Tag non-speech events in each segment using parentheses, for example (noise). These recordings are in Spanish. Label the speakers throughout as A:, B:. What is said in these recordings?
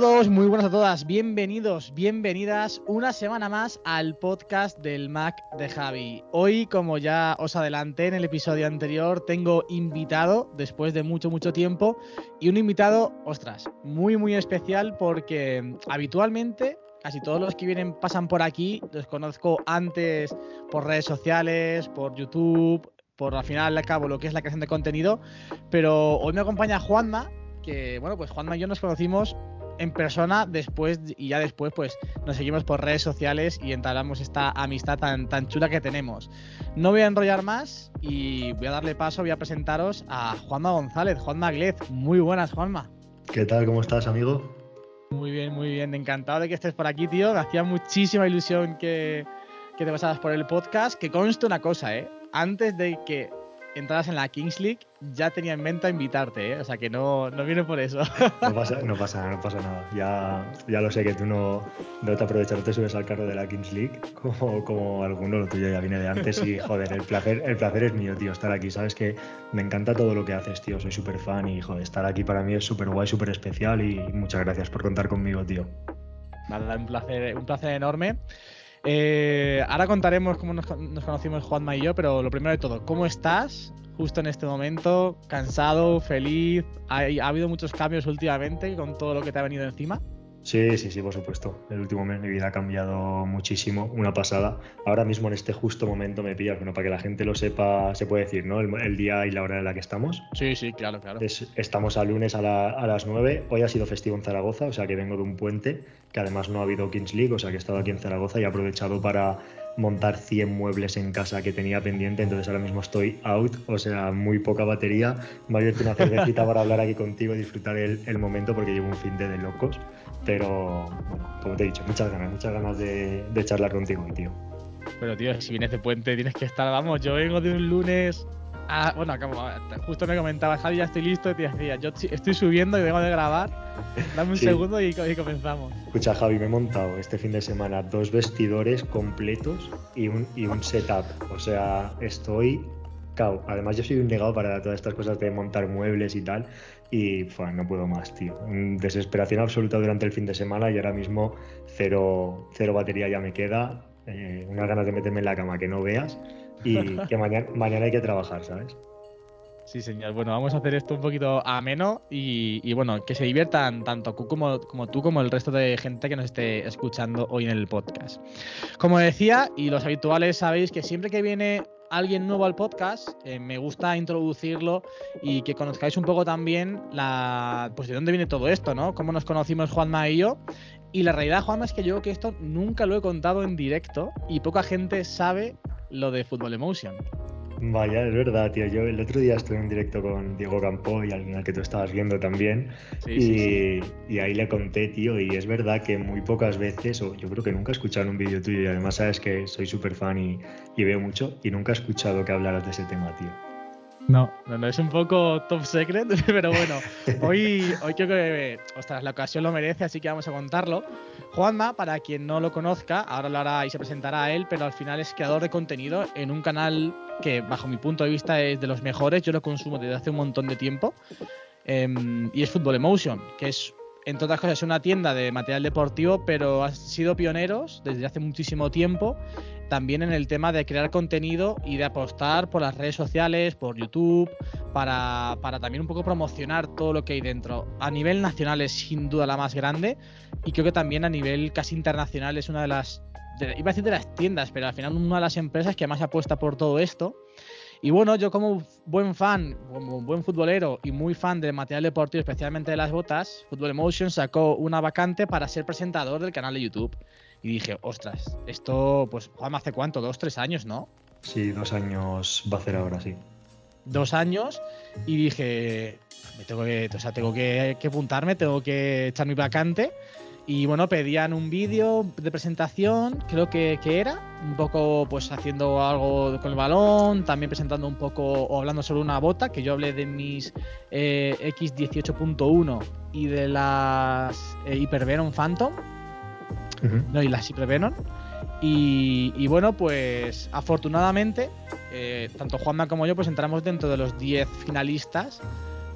A: Todos, muy buenas a todas, bienvenidos, bienvenidas una semana más al podcast del Mac de Javi. Hoy, como ya os adelanté en el episodio anterior, tengo invitado después de mucho, mucho tiempo y un invitado, ostras, muy, muy especial porque habitualmente casi todos los que vienen pasan por aquí, los conozco antes por redes sociales, por YouTube, por al final al cabo lo que es la creación de contenido, pero hoy me acompaña Juanma, que bueno, pues Juanma y yo nos conocimos en persona después y ya después pues nos seguimos por redes sociales y entablamos esta amistad tan, tan chula que tenemos. No voy a enrollar más y voy a darle paso, voy a presentaros a Juanma González, Juanma Glez. Muy buenas, Juanma.
B: ¿Qué tal? ¿Cómo estás, amigo?
A: Muy bien, muy bien. Encantado de que estés por aquí, tío. Me hacía muchísima ilusión que, que te pasaras por el podcast. Que conste una cosa, ¿eh? Antes de que entraras en la Kings League, ya tenía en mente invitarte, ¿eh? O sea que no, no viene por eso.
B: No pasa, no pasa nada, no pasa nada. Ya, ya lo sé que tú no, no te aprovechas, no te subes al carro de la Kings League como, como alguno, lo tuyo ya viene de antes y joder, el placer, el placer es mío, tío, estar aquí. Sabes que me encanta todo lo que haces, tío, soy súper fan y joder, estar aquí para mí es súper guay, súper especial y muchas gracias por contar conmigo, tío.
A: Nada, un placer, un placer enorme. Eh, ahora contaremos cómo nos, conocimos Juanma y yo, pero lo primero de todo, ¿cómo estás justo en este momento? ¿Cansado? ¿Feliz? ¿Ha, ha habido muchos cambios últimamente con todo lo que te ha venido encima?
B: Sí, sí, sí, por supuesto. El último mes mi vida ha cambiado muchísimo, una pasada. Ahora mismo en este justo momento me pillas, bueno, para que la gente lo sepa, se puede decir, ¿no? El, el día y la hora en la que estamos.
A: Sí, sí, claro, claro.
B: Es- estamos a lunes a, la- a las 9. Hoy ha sido festivo en Zaragoza, o sea que vengo de un puente, que además no ha habido Kings League, o sea que he estado aquí en Zaragoza y he aprovechado para montar 100 muebles en casa que tenía pendiente, entonces ahora mismo estoy out, o sea, muy poca batería. Me he abierto una cervecita para hablar aquí contigo y disfrutar el, el momento porque llevo un fin de, de locos, pero bueno, como te he dicho, muchas ganas, muchas ganas de, de charlar contigo, tío.
A: Pero tío, si vienes de puente tienes que estar, vamos, yo vengo de un lunes... a- bueno, acabo, justo me comentaba, Javi, ya estoy listo, te decía, yo estoy subiendo y vengo de grabar, dame un
B: Sí.
A: segundo y, y comenzamos.
B: Escucha, Javi, me he montado este fin de semana dos vestidores completos y un, y un setup. O sea, estoy cao. Además, yo soy un negado para todas estas cosas de montar muebles y tal. Y fua, no puedo más, tío. Mm, Desesperación absoluta durante el fin de semana y ahora mismo cero, cero batería ya me queda. eh, unas ganas de meterme en la cama que no veas. Y que mañana, mañana hay que trabajar, ¿sabes?
A: Sí, señor. Bueno, vamos a hacer esto un poquito ameno y, y, bueno, que se diviertan tanto como, como tú como el resto de gente que nos esté escuchando hoy en el podcast. Como decía, y los habituales sabéis que siempre que viene alguien nuevo al podcast, eh, me gusta introducirlo y que conozcáis un poco también la, pues de dónde viene todo esto, ¿no? Cómo nos conocimos Juanma y yo. Y la realidad, Juanma, es que yo creo que esto nunca lo he contado en directo y poca gente sabe lo de Football Emotion.
B: Vaya, es verdad, tío. Yo el otro día estuve en directo con Diego Campo y alguien al que tú estabas viendo también.
A: Sí,
B: y,
A: sí, sí.
B: y ahí le conté, tío, y es verdad que muy pocas veces, o yo creo que nunca he escuchado un vídeo tuyo, y además sabes que soy súper fan y, y veo mucho, y nunca he escuchado que hablaras de ese tema, tío.
A: No, no, no, es un poco top secret, (laughs) pero bueno, hoy, hoy creo que, ostras, la ocasión lo merece, así que vamos a contarlo. Juanma, para quien no lo conozca, ahora lo hará y se presentará a él, pero al final es creador de contenido en un canal que, bajo mi punto de vista, es de los mejores. Yo lo consumo desde hace un montón de tiempo. em, y es Football Emotion, que es, entre otras cosas, una tienda de material deportivo, pero han sido pioneros desde hace muchísimo tiempo también en el tema de crear contenido y de apostar por las redes sociales, por YouTube, para, para también un poco promocionar todo lo que hay dentro. A nivel nacional es sin duda la más grande y creo que también a nivel casi internacional es una de las, de- iba a decir de las tiendas, pero al final una de las empresas que más apuesta por todo esto. Y bueno, yo como buen fan, como buen futbolero y muy fan del material deportivo, especialmente de las botas, Football Emotion sacó una vacante para ser presentador del canal de YouTube. Y dije, ostras, esto, pues, Juan, ¿hace cuánto? ¿Dos, tres años, no?
B: Sí, dos años va a hacer ahora, sí.
A: Dos años. Y dije, me tengo que, o sea, tengo que, que apuntarme, tengo que echar mi vacante. Y bueno, pedían un vídeo de presentación, creo que, que era, un poco pues haciendo algo con el balón, también presentando un poco o hablando sobre una bota, que yo hablé de mis eh, X18.1 y de las eh, Hypervenom Phantom, no, y las Hypervenom. Y, y bueno, pues afortunadamente, eh, tanto Juanma como yo pues entramos dentro de los 10 finalistas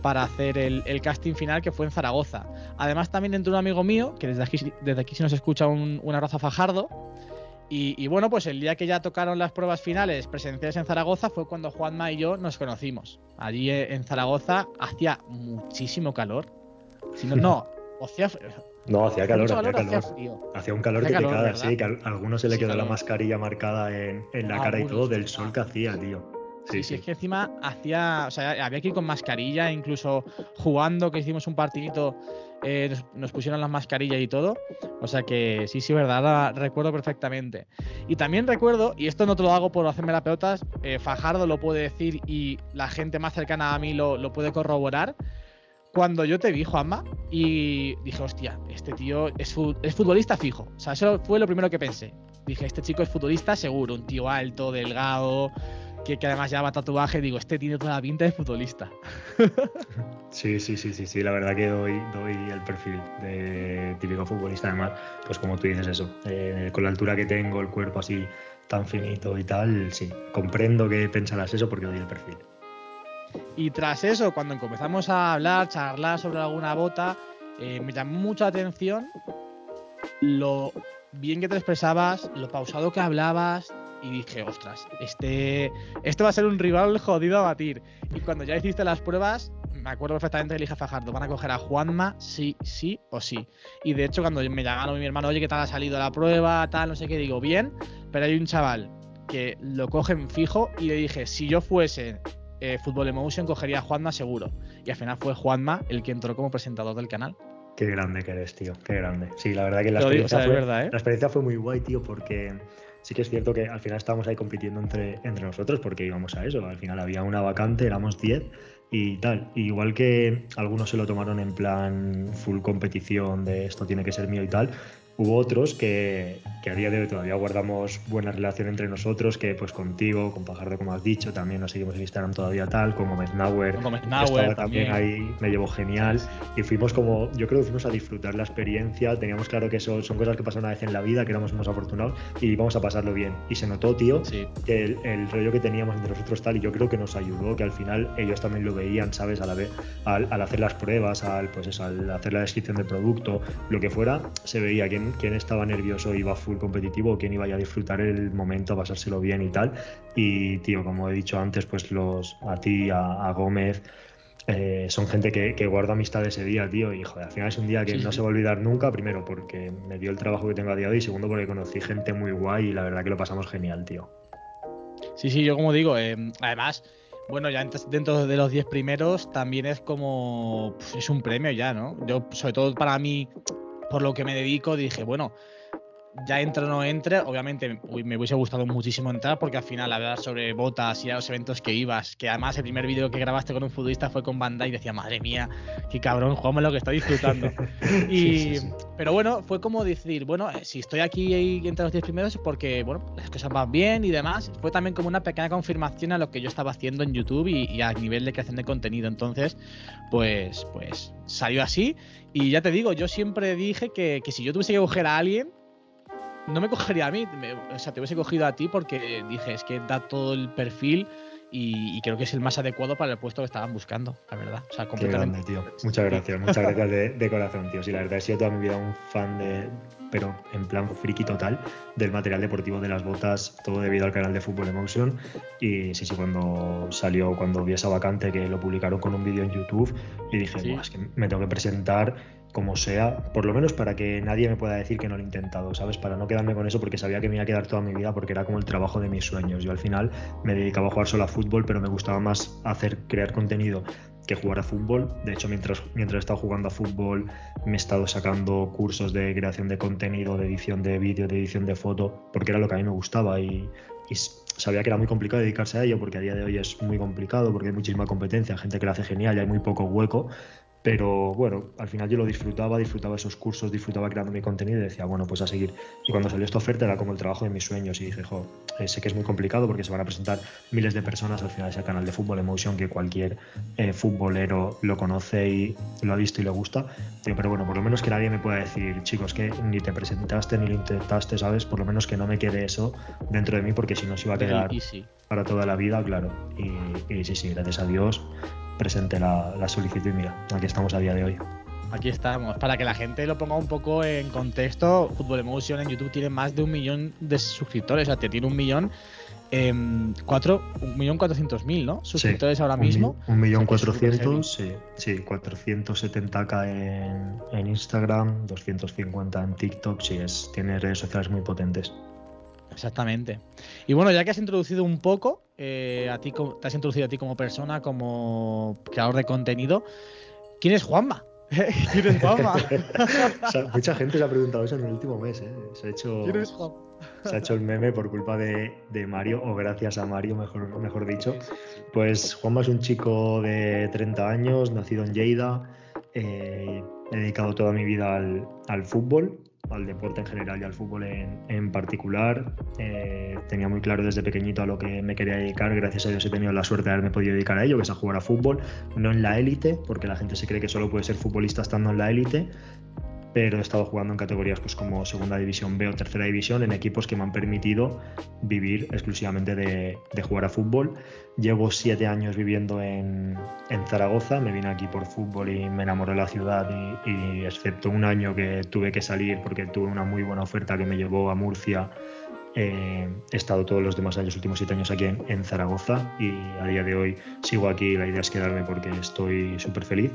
A: para hacer el, el casting final que fue en Zaragoza. Además también entró un amigo mío, que desde aquí, desde aquí se nos escucha un, un abrazo a Fajardo. Y, y bueno, pues el día que ya tocaron las pruebas finales presenciales en Zaragoza fue cuando Juanma y yo nos conocimos. Allí eh, en Zaragoza hacía muchísimo calor. Si no, no, (laughs) hacía,
B: No, hacía calor, hacía
A: calor,
B: calor.
A: hacía frío.
B: Hacía un calor
A: Hacía
B: que
A: calor,
B: te sí, que a algunos se le
A: Sí,
B: quedó la
A: calor.
B: mascarilla marcada en, en la
A: Ah,
B: cara y todo del sol que hacía, tío.
A: Sí, sí, es que encima hacía, o sea, había que ir con mascarilla, incluso jugando, que hicimos un partidito, eh, nos, nos pusieron las mascarillas y todo. O sea que sí, sí, verdad, la recuerdo perfectamente. Y también recuerdo, y esto no te lo hago por hacerme la pelotas, eh, Fajardo lo puede decir y la gente más cercana a mí lo, lo puede corroborar. Cuando yo te vi, Juanma, y dije, hostia, este tío es futbolista fijo. O sea, eso fue lo primero que pensé. Dije, este chico es futbolista seguro, un tío alto, delgado, que, que además lleva tatuaje. Digo, este tiene toda la pinta de futbolista. (laughs)
B: Sí, sí, sí, sí, sí, la verdad que doy, doy el perfil de típico futbolista, además, pues como tú dices eso, eh, con la altura que tengo, el cuerpo así tan finito y tal, sí, comprendo que pensarás eso porque doy el perfil.
A: Y tras eso, cuando comenzamos a hablar, charlar sobre alguna bota, eh, me llamó mucho la atención lo bien que te expresabas, lo pausado que hablabas. Y dije, ostras, este, este va a ser un rival jodido a batir. Y cuando ya hiciste las pruebas, me acuerdo perfectamente que le dije a Fajardo, van a coger a Juanma, sí, sí o sí. Y de hecho, cuando me llamaron mi hermano, oye, ¿qué tal ha salido la prueba? Tal, no sé qué, digo, bien, pero hay un chaval que lo cogen fijo y le dije, si yo fuese eh, Fútbol Emotion, cogería a Juanma seguro. Y al final fue Juanma el que entró como presentador del canal.
B: Qué grande que eres, tío, qué grande. Sí, la verdad que la
A: Lo digo, o
B: experiencia,
A: sea,
B: fue,
A: verdad, ¿eh?
B: la experiencia fue muy guay, tío, porque sí que es cierto que al final estábamos ahí compitiendo entre, entre nosotros porque íbamos a eso. Al final había una vacante, éramos 10 y tal. Igual que algunos se lo tomaron en plan full competición de esto tiene que ser mío y tal. Hubo otros que, que a día de hoy todavía guardamos buena relación entre nosotros, que pues contigo, con Pajardo como has dicho, también nos seguimos en Instagram todavía tal, con Gómez Nauer,
A: Gómez
B: que también
A: también.
B: ahí, me llevó genial. Y fuimos como, yo creo que fuimos a disfrutar la experiencia, teníamos claro que eso son cosas que pasan una vez en la vida, que éramos unos afortunados y íbamos a pasarlo bien. Y se notó, tío,
A: Sí.
B: que el, el rollo que teníamos entre nosotros tal, y yo creo que nos ayudó, que al final ellos también lo veían, ¿sabes? A la vez, al, al hacer las pruebas, al, pues eso, al hacer la descripción del producto, lo que fuera, se veía quién, quién estaba nervioso, iba full competitivo, quién iba a disfrutar el momento, a pasárselo bien y tal. Y, tío, como he dicho antes, pues los a ti, a, a Gómez, eh, son gente que, que guarda amistad ese día, tío. Y joder, al final es un día que
A: Sí,
B: no se va a olvidar nunca. Primero, porque me dio el trabajo que tengo a día de hoy. Y segundo, porque conocí gente muy guay y la verdad que lo pasamos genial, tío.
A: Sí, sí, yo como digo, eh, además, bueno, ya ent- dentro de los 10 primeros también es como, pf, es un premio ya, ¿no? Yo, sobre todo para mí, por lo que me dedico, dije, bueno, ya entre o no entre, obviamente me hubiese gustado muchísimo entrar porque al final hablar sobre botas y a los eventos que ibas, que además el primer vídeo que grabaste con un futbolista fue con Bandai y decía, madre mía, qué cabrón, Juanma lo que está disfrutando. (laughs) Y,
B: Sí, sí, sí.
A: Pero bueno, fue como decir, bueno, eh, si estoy aquí entre los 10 primeros es porque, bueno, las cosas van bien y demás. Fue también como una pequeña confirmación a lo que yo estaba haciendo en YouTube y, y a nivel de creación de contenido. Entonces, pues, pues salió así. Y ya te digo, yo siempre dije que, que si yo tuviese que coger a alguien, no me cogería a mí, me- o sea, te hubiese cogido a ti porque dije, es que da todo el perfil y, y creo que es el más adecuado para el puesto que estaban buscando, la verdad. O sea,
B: Qué
A: completamente.
B: grande, tío. Muchas gracias, muchas gracias de, de corazón, tío. Sí, la verdad he sido toda mi vida un fan de, pero en plan friki total, del material deportivo de las botas, todo debido al canal de Fútbol Emotion. Y sí, sí, cuando salió, cuando vi esa vacante que lo publicaron con un vídeo en YouTube, y dije,
A: Sí.
B: "Buah, es que me tengo que presentar como sea, por lo menos para que nadie me pueda decir que no lo he intentado, ¿sabes? Para no quedarme con eso porque sabía que me iba a quedar toda mi vida porque era como el trabajo de mis sueños. Yo al final me dedicaba a jugar solo a fútbol, pero me gustaba más hacer, crear contenido que jugar a fútbol. De hecho, mientras, mientras he estado jugando a fútbol, me he estado sacando cursos de creación de contenido, de edición de vídeo, de edición de foto, porque era lo que a mí me gustaba y, sabía que era muy complicado dedicarse a ello, porque a día de hoy es muy complicado, porque hay muchísima competencia, gente que lo hace genial y hay muy poco hueco. Pero bueno, al final yo lo disfrutaba, disfrutaba esos cursos, disfrutaba creando mi contenido y decía, bueno, pues a seguir. Y cuando salió esta oferta era como el trabajo de mis sueños y dije, jo, eh, sé que es muy complicado porque se van a presentar miles de personas al final es el canal de Fútbol Emotion que cualquier eh, futbolero lo conoce y lo ha visto y le gusta. Pero bueno, por lo menos que nadie me pueda decir, chicos, que ni te presentaste ni lo intentaste, ¿sabes? Por lo menos que no me quede eso dentro de mí porque si no se iba a quedar. Para toda la vida, claro. Y, y sí, sí, gracias a Dios presenté la, la solicitud y mira, aquí estamos a día de hoy.
A: Aquí estamos. Para que la gente lo ponga un poco en contexto, Football Emotion en YouTube tiene más de un millón de suscriptores. O sea, te tiene un millón. em, cuatro, un millón cuatrocientos mil, ¿no? Suscriptores ahora mismo.
B: Un millón cuatrocientos, sí, sí, 470k en, en Instagram, 250 en TikTok, sí, es, tiene redes sociales muy potentes.
A: Exactamente. Y bueno, ya que has introducido un poco, eh, a ti, como- te has introducido a ti como persona, como creador de contenido. ¿Quién es Juanma? (laughs) ¿Quién es Juanma? (laughs)
B: O sea, mucha gente se ha preguntado eso en el último mes, ¿eh? Se ha hecho,
A: ¿Quién es Juanma?
B: se ha hecho el meme por culpa de, de Mario, o gracias a Mario, mejor, mejor dicho. Pues Juanma es un chico de 30 años, nacido en Lleida. eh, he dedicado toda mi vida al, al fútbol, al deporte en general y al fútbol en, particular. Eh, tenía muy claro desde pequeñito a lo que me quería dedicar. Gracias a Dios he tenido la suerte de haberme podido dedicar a ello, que es a jugar a fútbol. No en la élite, porque la gente se cree que solo puede ser futbolista estando en la élite, pero he estado jugando en categorías pues, como Segunda División B o Tercera División en equipos que me han permitido vivir exclusivamente de, de jugar a fútbol. Llevo siete años viviendo en, en Zaragoza, me vine aquí por fútbol y me enamoré de la ciudad y, y excepto un año que tuve que salir porque tuve una muy buena oferta que me llevó a Murcia, eh, he estado todos los demás años, últimos siete años aquí en, Zaragoza y a día de hoy sigo aquí, la idea es quedarme porque estoy súper feliz.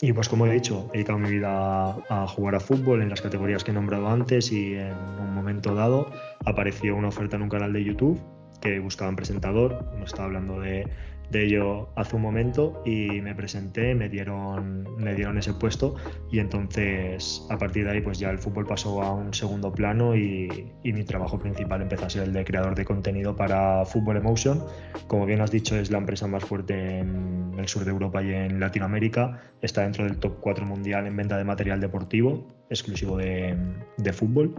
B: Y pues como he dicho, he dedicado mi vida a, jugar a fútbol en las categorías que he nombrado antes y en un momento dado apareció una oferta en un canal de YouTube que buscaban presentador, hemos estado hablando de, de ello hace un momento y me presenté, me dieron, me dieron ese puesto y entonces a partir de ahí pues ya el fútbol pasó a un segundo plano y, y mi trabajo principal empezó a ser el de creador de contenido para Football Emotion. Como bien has dicho es la empresa más fuerte en el sur de Europa y en Latinoamérica, está dentro del top 4 mundial en venta de material deportivo exclusivo de, de fútbol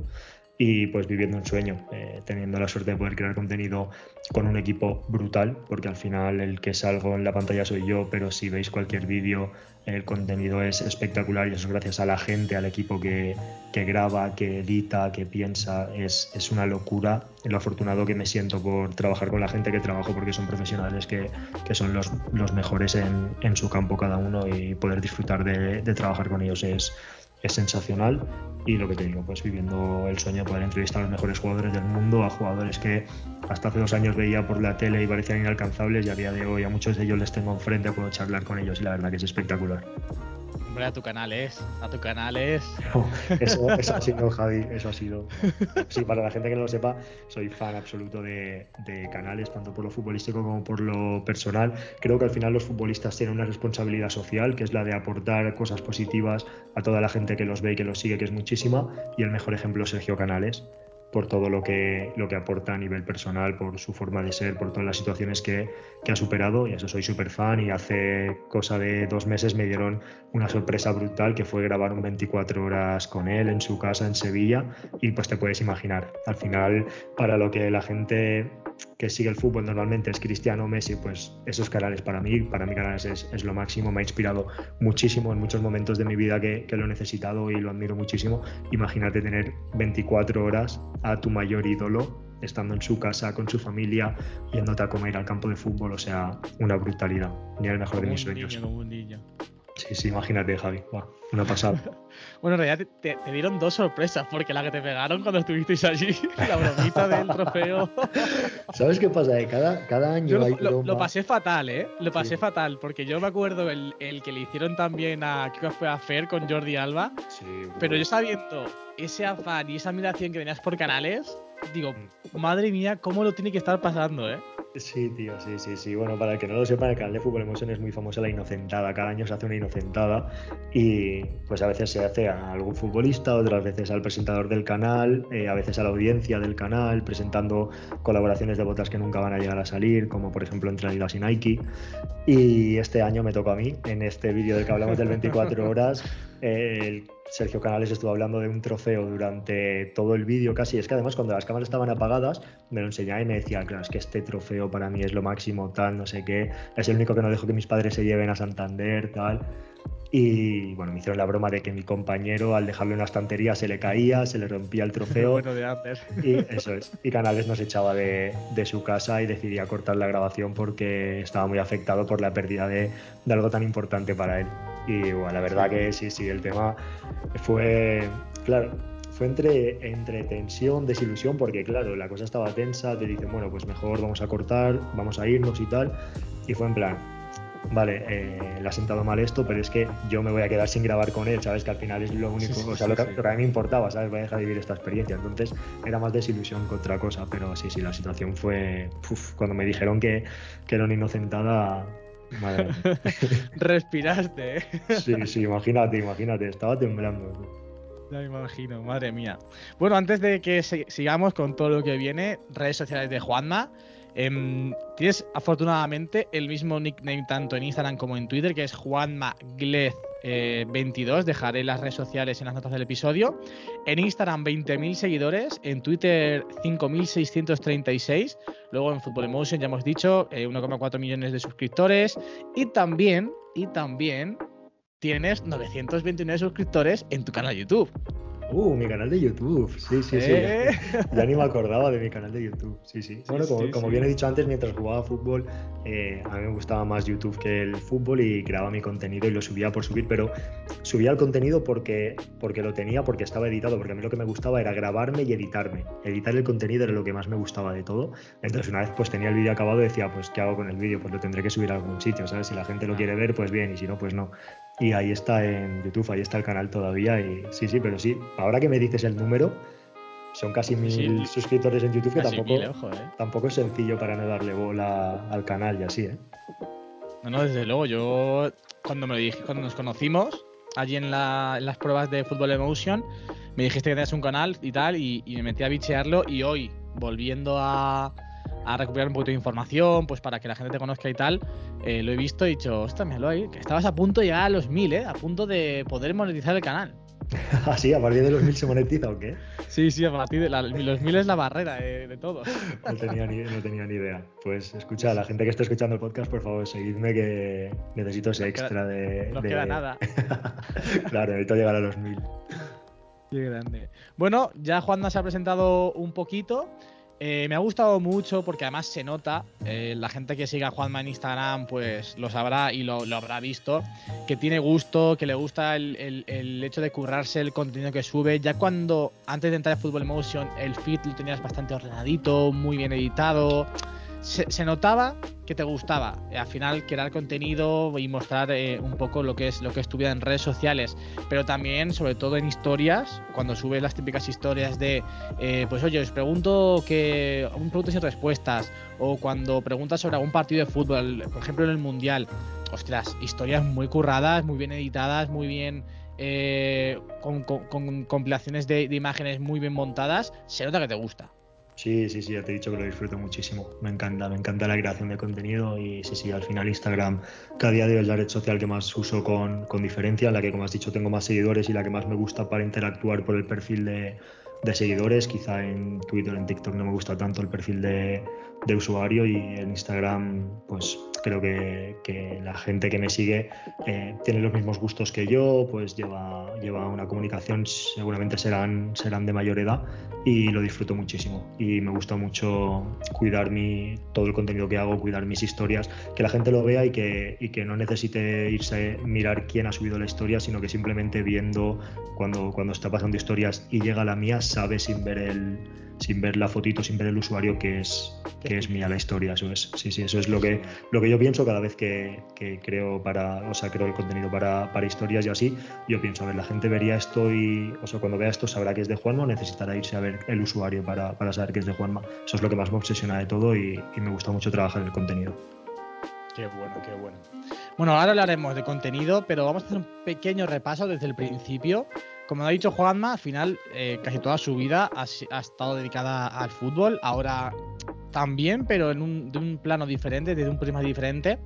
B: y pues viviendo un sueño, eh, teniendo la suerte de poder crear contenido con un equipo brutal, porque al final el que salgo en la pantalla soy yo, pero si veis cualquier vídeo, el contenido es espectacular y eso es gracias a la gente, al equipo que, que graba, que edita, que piensa, es, es una locura. Lo afortunado que me siento por trabajar con la gente que trabajo, porque son profesionales que, que son los, los mejores en, en su campo cada uno y poder disfrutar de, de trabajar con ellos es, es sensacional y lo que te digo, pues viviendo el sueño de poder entrevistar a los mejores jugadores del mundo, a jugadores que hasta hace dos años veía por la tele y parecían inalcanzables y a día de hoy a muchos de ellos les tengo enfrente, puedo charlar con ellos y la verdad que es espectacular.
A: Hombre, a tu canal es. A tu canal es. (laughs)
B: Eso, eso ha sido, (laughs) Javi, eso ha sido. Sí, para la gente que no lo sepa, soy fan absoluto de, de canales, tanto por lo futbolístico como por lo personal. Creo que al final los futbolistas tienen una responsabilidad social, que es la de aportar cosas positivas a toda la gente que los ve y que los sigue, que es muchísima. Y el mejor ejemplo es Sergio Canales, por todo lo que, lo que aporta a nivel personal, por su forma de ser, por todas las situaciones que, que ha superado. Y eso soy súper fan. Y hace cosa de dos meses me dieron una sorpresa brutal que fue grabar un 24 horas con él en su casa en Sevilla. Y pues te puedes imaginar, al final, para lo que la gente que sigue el fútbol normalmente es Cristiano Messi, pues esos canales para mí, para mí canales es, es lo máximo, me ha inspirado muchísimo en muchos momentos de mi vida que, que lo he necesitado y lo admiro muchísimo. Imagínate tener 24 horas a tu mayor ídolo estando en su casa con su familia, yéndote a comer al campo de fútbol, o sea, una brutalidad, ni el mejor de mis sueños.
A: niño, como un niño.
B: Sí, Sí, imagínate, Javi. Buah, una pasada. (laughs)
A: Bueno, en realidad te, te- te dieron dos sorpresas, porque la que te pegaron cuando estuvisteis allí, (laughs) la bromita (laughs) del trofeo.
B: ¿Sabes qué pasa? Eh, Cada, cada año
A: Yo lo,
B: hay
A: lo- pasé fatal, ¿eh? Lo pasé
B: Sí.
A: fatal, porque yo me acuerdo el, el que le hicieron también a, creo que fue a Fer con Jordi Alba,
B: Sí,
A: pero yo sabiendo ese afán y esa admiración que tenías por canales, digo,
B: Mm.
A: madre mía, cómo lo tiene que estar pasando, ¿eh?
B: Sí, tío, sí, sí, sí. Bueno, para el que no lo sepa, el canal de Fútbol Emotion es muy famosa la inocentada. Cada año se hace una inocentada y pues a veces se hace a algún futbolista, otras veces al presentador del canal, eh, a veces a la audiencia del canal, presentando colaboraciones de botas que nunca van a llegar a salir, como por ejemplo entre Adidas y Nike. Y este año me tocó a mí, en este vídeo del que hablamos del 24 (laughs) horas, eh, el Sergio Canales estuvo hablando de un trofeo durante todo el vídeo casi. Es que además cuando las cámaras estaban apagadas me lo enseñaba y me decía, claro, es que este trofeo para mí es lo máximo, tal, no sé qué. Es el único que no dejo que mis padres se lleven a Santander, tal. Y bueno, me hicieron la broma de que mi compañero al dejarlo en la estantería se le caía, se le rompía el (laughs) trofeo.
A: Bueno, de antes.
B: Y eso es. Y Canales nos echaba de, de su casa y decidía cortar la grabación porque estaba muy afectado por la pérdida de, de algo tan importante para él. Y bueno, la verdad que sí, sí, el tema fue, claro, fue entre, entre tensión, desilusión, porque claro, la cosa estaba tensa, te dicen, bueno, pues mejor vamos a cortar, vamos a irnos y tal. Y fue en plan, vale, eh, le ha sentado mal esto, pero es que yo me voy a quedar sin grabar con él, ¿sabes? Que al final es lo único,
A: sí,
B: o sea,
A: sí,
B: lo, que,
A: sí.
B: lo que a mí me importaba, ¿sabes? Voy a dejar de vivir esta experiencia. Entonces era más desilusión que otra cosa, pero sí, sí, la situación fue, uf, cuando me dijeron que, que era una inocentada, madre mía. (laughs)
A: Respiraste, ¿eh?
B: Sí, sí, imagínate, imagínate, estaba temblando.
A: Ya me imagino, madre mía. Bueno, antes de que sigamos con todo lo que viene, redes sociales de Juanma. em, tienes afortunadamente el mismo nickname tanto en Instagram como en Twitter, que es JuanmaGlez22. Dejaré las redes sociales en las notas del episodio. En Instagram 20.000 seguidores, en Twitter 5.636. Luego en Football Emotion ya hemos dicho eh, 1,4 millones de suscriptores. Y también, y también tienes 929 suscriptores en tu canal YouTube.
B: Uh, mi canal de YouTube. Sí, sí, sí.
A: ¿Eh?
B: Ya ni me acordaba de mi canal de YouTube. Sí, sí. Bueno, como,
A: sí,
B: como
A: sí.
B: bien he dicho antes, mientras jugaba fútbol, eh, a mí me gustaba más YouTube que el fútbol y creaba mi contenido y lo subía por subir, pero subía el contenido porque, porque lo tenía, porque estaba editado, porque a mí lo que me gustaba era grabarme y editarme. Editar el contenido era lo que más me gustaba de todo. Entonces, una vez pues tenía el vídeo acabado, decía, pues, ¿qué hago con el vídeo? Pues lo tendré que subir a algún sitio, ¿sabes? Si la gente lo quiere ver, pues bien, y si no, pues no. Y ahí está en YouTube, ahí está el canal todavía. Y sí, sí, pero sí, ahora que me dices el número, son casi mil
A: Sí,
B: suscriptores en YouTube, que tampoco,
A: mil, ojo, ¿eh?
B: tampoco es sencillo para no darle bola al canal y así, ¿eh?
A: No, no, desde luego. Yo, cuando me lo dije, cuando nos conocimos, allí en, la- en las pruebas de Football Emotion, me dijiste que tenías un canal y tal, y, y me metí a bichearlo. Y hoy, volviendo a, a recuperar un poquito de información, pues para que la gente te conozca y tal, eh, lo he visto y he dicho, ostras, míralo ahí, que estabas a punto de llegar a los mil, ¿eh? A punto de poder monetizar el canal. (laughs)
B: Así, a partir de los mil se monetiza o qué?
A: Sí, sí, a partir de la- los mil es la barrera eh, de todo.
B: No tenía, ni, no tenía ni idea. Pues escucha, la gente que esté escuchando el podcast, por favor, seguidme que necesito ese
A: Nos
B: extra de.
A: No
B: de-
A: queda nada. (laughs)
B: claro, necesito llegar a los mil.
A: Qué grande. Bueno, ya Juanma se ha presentado un poquito. Eh, me ha gustado mucho porque además se nota, eh, la gente que siga a Juanma en Instagram pues lo sabrá y lo, habrá visto, que tiene gusto, que le gusta el, el- hecho de currarse el contenido que sube. Ya cuando antes de entrar a Football Emotion el feed lo tenías bastante ordenadito, muy bien editado. Se, notaba que te gustaba eh, al final crear contenido y mostrar eh, un poco lo que es lo que es tu vida en redes sociales pero también, sobre todo en historias, cuando subes las típicas historias de, eh, pues oye, os pregunto que un preguntas y respuestas, o cuando preguntas sobre algún partido de fútbol, por ejemplo en el Mundial, ostras, historias muy curradas, muy bien editadas, muy bien... eh, con compilaciones de, de imágenes muy bien montadas, se nota que te gusta.
B: Sí, sí, sí, ya te he dicho que lo disfruto muchísimo. Me encanta, me encanta la creación de contenido y sí, sí, al final Instagram cada día de hoy es la red social que más uso con, con diferencia, la que como has dicho tengo más seguidores y la que más me gusta para interactuar por el perfil de, de seguidores. Quizá en Twitter, en TikTok no me gusta tanto el perfil de, de usuario y en Instagram pues creo que, que la gente que me sigue eh, tiene los mismos gustos que yo, pues lleva, lleva una comunicación, seguramente serán, serán de mayor edad y lo disfruto muchísimo. Y me gusta mucho cuidar mi, todo el contenido que hago, cuidar mis historias, que la gente lo vea y que, y que no necesite irse a mirar quién ha subido la historia, sino que simplemente viendo cuando, cuando está pasando historias y llega la mía, sabe sin ver el sin ver la fotito, sin ver el usuario que es, que es mía la historia, eso es. Sí, sí, eso es lo que, lo que yo pienso cada vez que, que creo para, o sea, creo el contenido para, para historias y así. Yo pienso, a ver, la gente vería esto y, o sea, cuando vea esto sabrá que es de Juanma necesitará irse a ver el usuario para, para saber que es de Juanma. Eso es lo que más me obsesiona de todo y, y me gusta mucho trabajar el contenido.
A: Qué bueno, qué bueno. Bueno, ahora hablaremos de contenido, pero vamos a hacer un pequeño repaso desde el principio. Como ha dicho Juanma, al final eh, casi toda su vida ha, ha estado dedicada al fútbol. Ahora también, pero en un, de un plano diferente, desde un prisma diferente.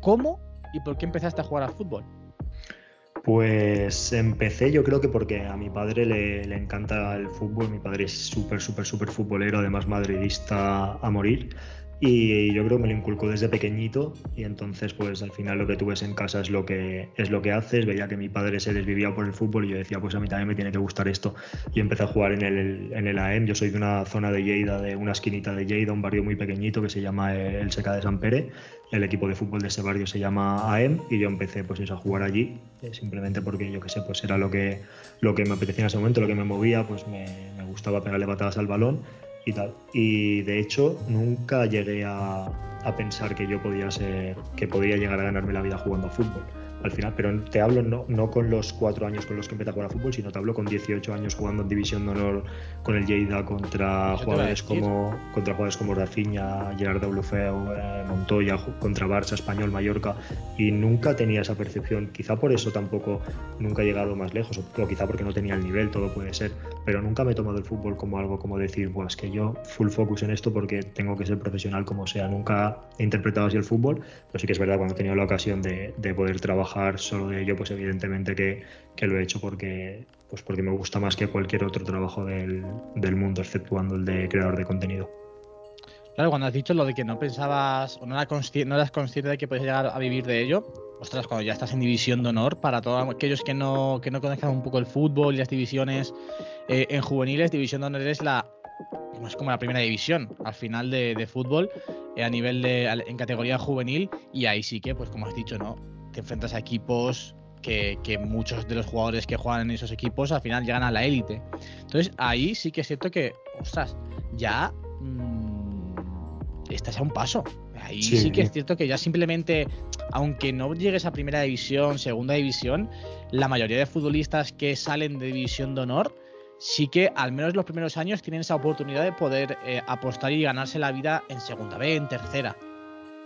A: ¿Cómo y por qué empezaste a jugar al fútbol?
B: Pues empecé yo creo que porque a mi padre le, le encanta el fútbol, mi padre es súper, súper, súper futbolero, además madridista a morir. Y yo creo que me lo inculcó desde pequeñito y entonces pues al final lo que tú ves en casa es lo que, es lo que haces. Veía que mi padre se desvivía por el fútbol y yo decía pues a mí también me tiene que gustar esto. Y empecé a jugar en el, en el AEM. Yo soy de una zona de Lleida, de una esquinita de Lleida, un barrio muy pequeñito que se llama el Seca de San Pere. El equipo de fútbol de ese barrio se llama AEM y yo empecé pues a jugar allí eh, simplemente porque yo que sé pues era lo que, lo que me apetecía en ese momento, lo que me movía, pues me, me gustaba pegarle patadas al balón y tal. Y de hecho nunca llegué a, pensar que yo podía ser, que podía llegar a ganarme la vida jugando a fútbol. Al final, pero te hablo no, no con los cuatro años con los que empecé a jugar a fútbol, sino te hablo con 18 años jugando en División de Honor con el Lleida contra jugadores como contra jugadores como Rafinha, Gerard Deulofeu, eh, Montoya, contra Barça, Español, Mallorca, y nunca tenía esa percepción. Quizá por eso tampoco nunca he llegado más lejos, o, o quizá porque no tenía el nivel, todo puede ser, pero nunca me he tomado el fútbol como algo como decir, pues que yo full focus en esto porque tengo que ser profesional como sea. Nunca he interpretado así el fútbol, pero sí que es verdad cuando he tenido la ocasión de, de poder trabajar solo de ello, pues evidentemente que, que lo he hecho porque, pues porque me gusta más que cualquier otro trabajo del, del mundo, exceptuando el de creador de contenido.
A: Claro, cuando has dicho lo de que no pensabas o no, era no eras consciente de que podías llegar a vivir de ello, ostras, cuando ya estás en división de honor, para todos aquellos que no, que no conozcan un poco el fútbol y las divisiones eh, en juveniles, división de honor es la es como la primera división al final de, de fútbol eh, a nivel de en categoría juvenil y ahí sí que, pues como has dicho, no, te enfrentas a equipos que, que muchos de los jugadores que juegan en esos equipos al final llegan a la élite. Entonces ahí sí que es cierto que, ostras, ya mm, estás a un paso. Ahí sí.
B: Sí.
A: que es cierto que ya simplemente, aunque no llegues a primera división, segunda división, la mayoría de futbolistas que salen de división de honor, sí que al menos los primeros años tienen esa oportunidad de poder eh, apostar y ganarse la vida en segunda B, en tercera.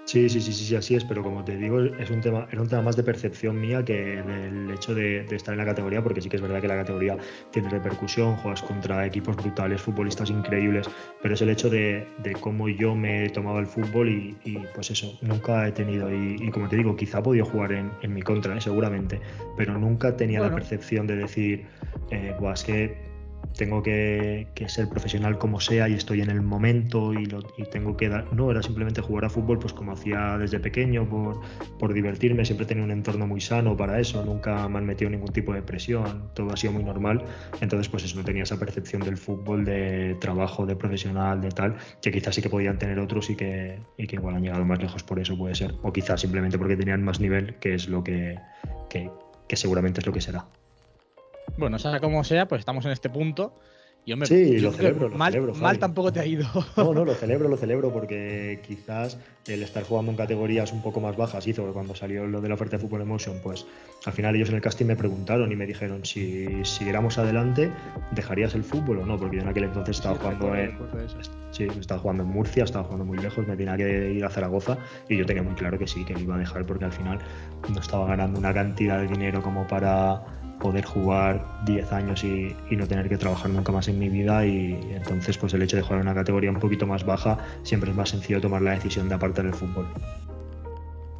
B: Sí, sí, sí, sí, sí, así es, pero como te digo, es un tema, era un tema más de percepción mía que del hecho de, de estar en la categoría, porque sí que es verdad que la categoría tiene repercusión, juegas contra equipos brutales, futbolistas increíbles, pero es el hecho de, de cómo yo me tomaba el fútbol y, y, pues eso, nunca he tenido, y, y como te digo, quizá he podido jugar en, en mi contra, ¿eh? seguramente, pero nunca tenía
A: Bueno.
B: la percepción de decir, eh, "Buah, es que tengo que, que ser profesional como sea y estoy en el momento y, lo, y tengo que dar. No, era simplemente jugar a fútbol, pues como hacía desde pequeño, por, por divertirme. Siempre tenía un entorno muy sano para eso, nunca me han metido ningún tipo de presión, todo ha sido muy normal. Entonces, pues eso, no tenía esa percepción del fútbol, de trabajo, de profesional, de tal, que quizás sí que podían tener otros y que, y que igual han llegado más lejos por eso, puede ser. O quizás simplemente porque tenían más nivel, que es lo que, que, que seguramente es lo que será.
A: Bueno, sea como sea, pues estamos en este punto. Y hombre,
B: Sí,
A: yo
B: lo celebro, lo
A: mal,
B: celebro,
A: mal tampoco te ha ido.
B: No, no, (laughs) lo celebro, lo celebro porque quizás el estar jugando en categorías un poco más bajas hizo que cuando salió lo de la oferta de Fútbol Emotion, pues al final ellos en el casting me preguntaron y me dijeron si siguiéramos adelante, ¿dejarías el fútbol o no? Porque yo en aquel entonces estaba
A: Sí,
B: jugando en. Sí, estaba jugando en Murcia, estaba jugando muy lejos, me tenía que ir a Zaragoza y yo tenía muy claro que sí, que lo iba a dejar porque al final no estaba ganando una cantidad de dinero como para poder jugar 10 años y, y no tener que trabajar nunca más en mi vida y, entonces pues el hecho de jugar en una categoría un poquito más baja siempre es más sencillo tomar la decisión de apartar el fútbol.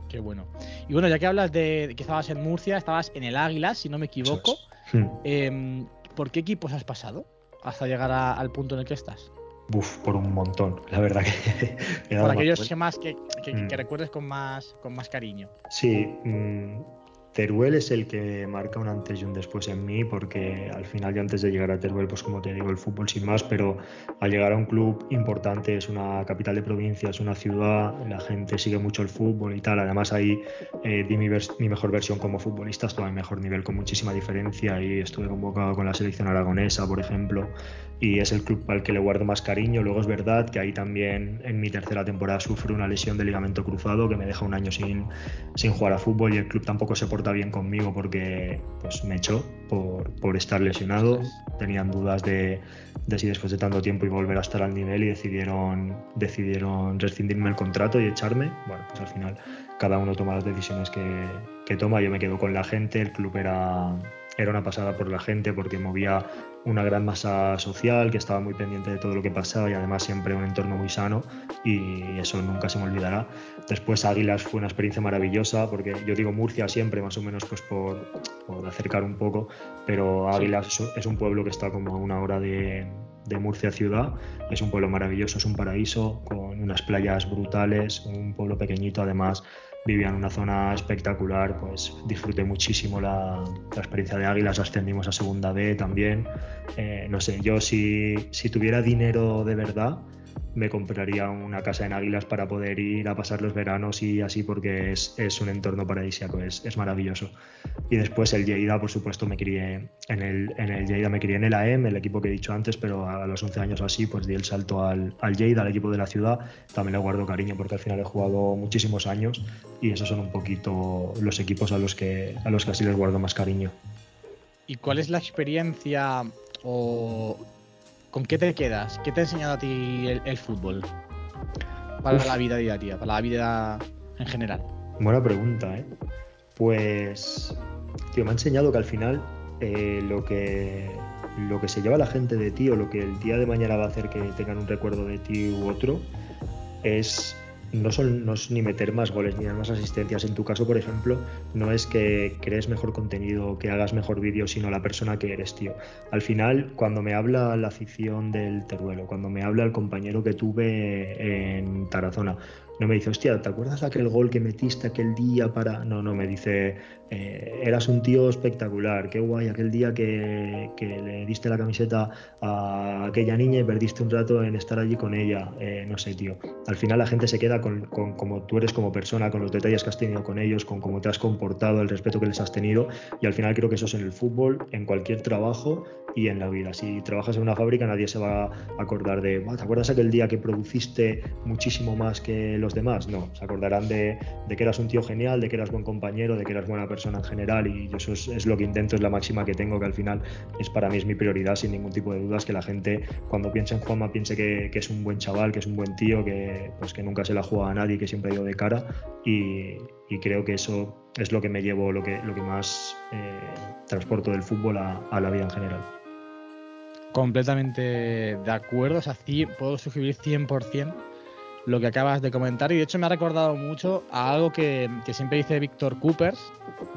A: Qué bueno. Y bueno, ya que hablas de que estabas en Murcia, estabas en el Águila, si no me equivoco.
B: Es. Hmm.
A: Em, ¿Por qué equipos has pasado? hasta llegar a- al punto en el que estás?
B: Buf, por un montón. La verdad que (laughs)
A: Por
B: más
A: aquellos
B: vueltas.
A: que más que, que-
B: Mm.
A: que recuerdes con más, con más cariño.
B: Sí, mm, Teruel es el que marca un antes y un después en mí, porque al final, yo antes de llegar a Teruel, pues como te digo, el fútbol sin más, pero al llegar a un club importante, es una capital de provincia, es una ciudad, la gente sigue mucho el fútbol y tal. Además, ahí eh, di mi, mi mejor versión como futbolista, estaba en mejor nivel, con muchísima diferencia, y estuve convocado con la selección aragonesa, por ejemplo, y es el club al que le guardo más cariño. Luego es verdad que ahí también en mi tercera temporada sufro una lesión de ligamento cruzado que me deja un año sin, sin jugar a fútbol y el club tampoco se porta bien conmigo porque pues, me echó por, por estar lesionado. Tenían dudas de, de si después de tanto tiempo iba a volver a estar al nivel y decidieron, decidieron rescindirme el contrato y echarme. Bueno, pues al final cada uno toma las decisiones que, que toma. Yo me quedo con la gente, el club era, era una pasada por la gente porque movía una gran masa social que estaba muy pendiente de todo lo que pasaba y además siempre un entorno muy sano y eso nunca se me olvidará. Después Águilas fue una experiencia maravillosa porque yo digo Murcia siempre más o menos pues por, por acercar un poco, pero Águilas es- es un pueblo que está como a una hora de, de Murcia ciudad, es un pueblo maravilloso, es un paraíso con unas playas brutales, un pueblo pequeñito además vivía en una zona espectacular, pues disfruté muchísimo la, la experiencia de Águilas, ascendimos a Segunda B también. Eh, no sé, yo si, si tuviera dinero de verdad, me compraría una casa en Águilas para poder ir a pasar los veranos y así porque es, es un entorno paradisíaco, es, es maravilloso. Y después el Lleida, por supuesto, me crié en el, en el Lleida, me crié en el AM, el equipo que he dicho antes, pero a los 11 años o así, pues di el salto al, al Lleida, al equipo de la ciudad. También le guardo cariño porque al final he jugado muchísimos años y esos son un poquito los equipos a los que, a los que así les guardo más cariño.
A: ¿Y cuál es la experiencia o con qué te quedas? ¿Qué te ha enseñado a ti el, el fútbol? Para
B: Uf.
A: la vida diaria, para la vida en general.
B: Buena pregunta, ¿eh? Pues, tío, me ha enseñado que al final eh, lo, que, lo que se lleva la gente de ti o lo que el día de mañana va a hacer que tengan un recuerdo de ti u otro es no, son, no es ni meter más goles ni dar más asistencias. En tu caso, por ejemplo, no es que crees mejor contenido, que hagas mejor vídeo, sino la persona que eres, tío. Al final, cuando me habla la afición del Teruelo, cuando me habla el compañero que tuve en Tarazona, no me dice, hostia, ¿te acuerdas aquel gol que metiste aquel día para.? No, no, me dice, eh, eras un tío espectacular, qué guay, aquel día que, le diste la camiseta a aquella niña y perdiste un rato en estar allí con ella. Eh, no sé, tío. Al final la gente se queda con, con cómo tú eres como persona, con los detalles que has tenido con ellos, con cómo te has comportado, el respeto que les has tenido. Y al final creo que eso es en el fútbol, en cualquier trabajo y en la vida. Si trabajas en una fábrica, nadie se va a acordar de, "Buah, ¿te acuerdas aquel día que produciste muchísimo más que los demás? No, se acordarán de que eras un tío genial, de que eras buen compañero, de que eras buena persona en general y eso es, lo que intento, es la máxima que tengo, que al final es para mí es mi prioridad, sin ningún tipo de dudas, que la gente cuando piense en Juanma piense que, es un buen chaval, que es un buen tío, que, pues, que nunca se la juega a nadie, que siempre ha ido de cara y, creo que eso es lo que me llevo, lo que, lo que más eh, transporto del fútbol a, la vida en general.
A: Completamente de acuerdo, o sea, puedo suscribir 100% lo que acabas de comentar y de hecho me ha recordado mucho a algo que, que siempre dice Víctor Coopers,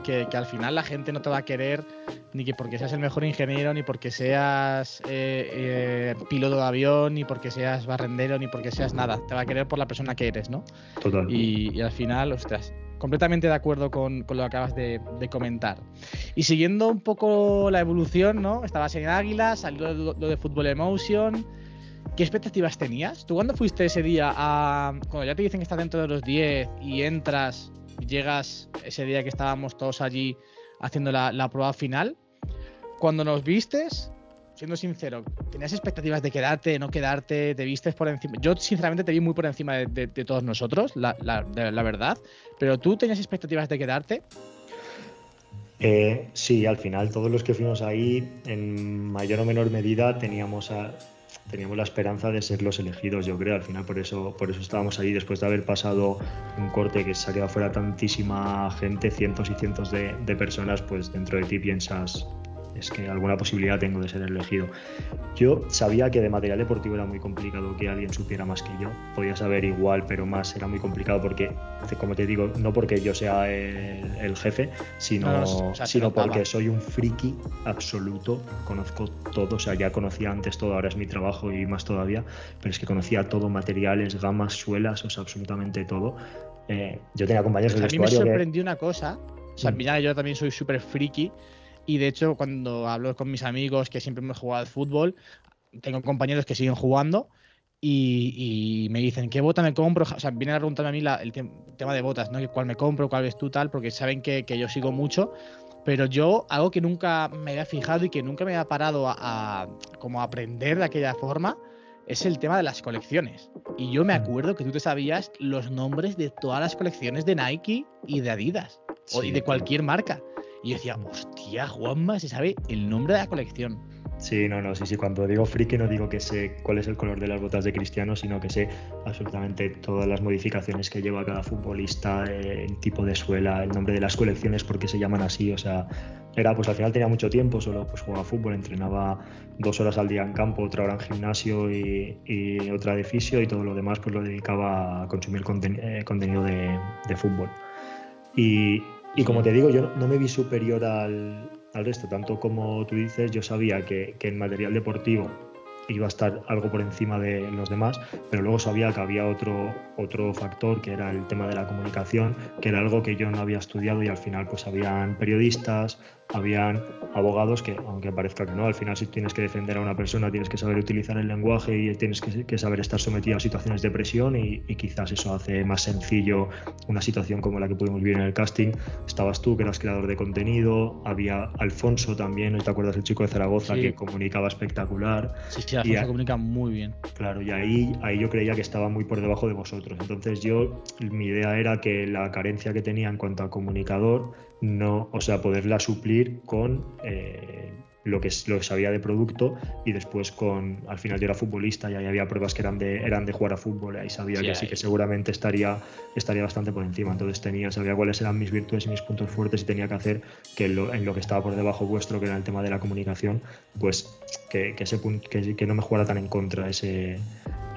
A: que, que al final la gente no te va a querer ni que porque seas el mejor ingeniero, ni porque seas eh, eh, piloto de avión, ni porque seas barrendero, ni porque seas nada, te va a querer por la persona que eres, ¿no?
B: Total.
A: Y, y al final, ostras, completamente de acuerdo con, con lo que acabas de, de comentar. Y siguiendo un poco la evolución, ¿no? Estabas en Águila, salió lo, lo de Fútbol Emotion. ¿Qué expectativas tenías? ¿Tú cuándo fuiste ese día a. Cuando ya te dicen que estás dentro de los 10 y entras, llegas ese día que estábamos todos allí haciendo la, prueba final? Cuando nos vistes, siendo sincero, ¿tenías expectativas de quedarte, no quedarte? ¿Te vistes por encima? Yo, sinceramente, te vi muy por encima de, todos nosotros, la, la verdad. Pero tú tenías expectativas de quedarte.
B: Eh, sí, al final todos los que fuimos ahí, en mayor o menor medida, teníamos, a- teníamos la esperanza de ser los elegidos, yo creo. Al final por eso, por eso estábamos ahí, después de haber pasado un corte que se ha quedado fuera tantísima gente, cientos y cientos de personas, pues dentro de ti piensas, es que alguna posibilidad tengo de ser elegido. Yo sabía que de material deportivo era muy complicado que alguien supiera más que yo. Podía saber igual, pero más era muy complicado porque, como te digo, no porque yo sea el, el jefe, sino,
A: No, o sea, se
B: sino porque soy un friki absoluto. Conozco todo, o sea, ya conocía antes todo, ahora es mi trabajo y más todavía, pero es que conocía todo, materiales, gamas, suelas, o sea, absolutamente todo. Eh, yo tenía compañeros del
A: A mí me
B: vestuario que-
A: sorprendió una cosa. O sea,
B: Mm.
A: mira, yo también soy súper friki. Y de hecho, cuando hablo con mis amigos que siempre hemos jugado al fútbol, tengo compañeros que siguen jugando y, y me dicen, ¿qué bota me compro? O sea, vienen a preguntarme a mí la- el tem- tema de botas, ¿no? ¿Cuál me compro? ¿Cuál ves tú? Tal, porque saben que, que yo sigo mucho. Pero yo, algo que nunca me había fijado y que nunca me había parado a, a- como a aprender de aquella forma, es el tema de las colecciones. Y yo me acuerdo que tú te sabías los nombres de todas las colecciones de Nike y de Adidas, o y
B: Sí,
A: de cualquier marca. Y yo decía, hostia, Juanma se sabe el nombre de la colección.
B: Sí, no, no, sí, sí. Cuando digo friki no digo que sé cuál es el color de las botas de Cristiano, sino que sé absolutamente todas las modificaciones que lleva cada futbolista, eh, el tipo de suela, el nombre de las colecciones, por qué se llaman así. O sea, era, pues al final tenía mucho tiempo, solo pues jugaba fútbol, entrenaba dos horas al día en campo, otra hora en gimnasio y, y otra de fisio y todo lo demás pues lo dedicaba a consumir conten- eh, contenido de, de fútbol. Y, y como te digo, yo no, me vi superior al, al resto, tanto como tú dices, yo sabía que, que en material deportivo iba a estar algo por encima de los demás, pero luego sabía que había otro, otro factor que era el tema de la comunicación, que era algo que yo no había estudiado y al final pues habían periodistas, habían abogados que, aunque parezca que no, al final si tienes que defender a una persona tienes que saber utilizar el lenguaje y tienes que, que saber estar sometido a situaciones de presión y, y quizás eso hace más sencillo una situación como la que pudimos vivir en el casting. Estabas tú, que eras creador de contenido, había Alfonso también, ¿no te acuerdas el chico de Zaragoza
A: Sí.
B: que comunicaba espectacular?
A: Sí, sí,
B: Y
A: Alfonso
B: a-
A: comunica muy bien.
B: Claro, y ahí, ahí yo creía que estaba muy por debajo de vosotros. Entonces yo, mi idea era que la carencia que tenía en cuanto a comunicador, no, o sea, poderla suplir con eh, lo, que, lo que sabía de producto y después con, al final yo era futbolista y ahí había pruebas que eran de, eran de jugar a fútbol y ahí sabía
A: Sí,
B: que sí que seguramente estaría, estaría bastante por encima. Entonces tenía, sabía cuáles eran mis virtudes y mis puntos fuertes y tenía que hacer que lo- en lo que estaba por debajo vuestro, que era el tema de la comunicación, pues que, que ese que, que no me jugara tan en contra ese,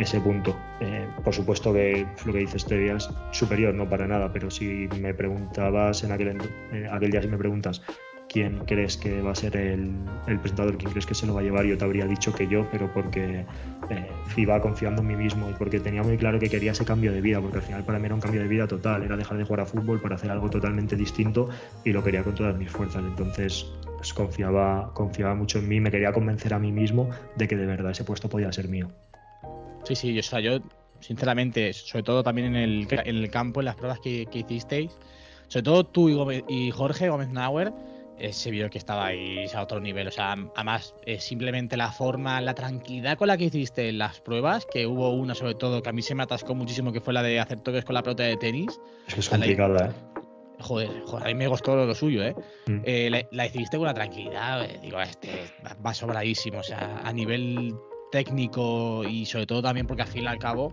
B: ese punto. Eh, por supuesto que lo que dices este es superior, no para nada, pero si me preguntabas en aquel, en- eh, aquel día, si me preguntas quién crees que va a ser el, el presentador, quién crees que se lo va a llevar, yo te habría dicho que yo, pero porque eh, iba confiando en mí mismo y porque tenía muy claro que quería ese cambio de vida, porque al final para mí era un cambio de vida total, era dejar de jugar a fútbol para hacer algo totalmente distinto y lo quería con todas mis fuerzas. Entonces pues, confiaba, confiaba mucho en mí, me quería convencer a mí mismo de que de verdad ese puesto podía ser mío.
A: Sí, sí, o sea, yo, sinceramente, sobre todo también en el, ca- en el campo, en las pruebas que, que hicisteis, sobre todo tú y, Gómez- y Jorge Gómez Nauer, eh, se vio que estabais a otro nivel. O sea, además, eh, simplemente la forma, la tranquilidad con la que hiciste las pruebas, que hubo una sobre todo que a mí se me atascó muchísimo, que fue la de hacer toques con la pelota de tenis.
B: Es que es complicada, ¿eh?
A: Joder, joder, a mí me gustó lo, suyo, ¿eh?
B: Mm.
A: Eh, la, la hiciste con una tranquilidad, digo, este va sobradísimo, o sea, a nivel técnico y sobre todo también porque al fin y al cabo,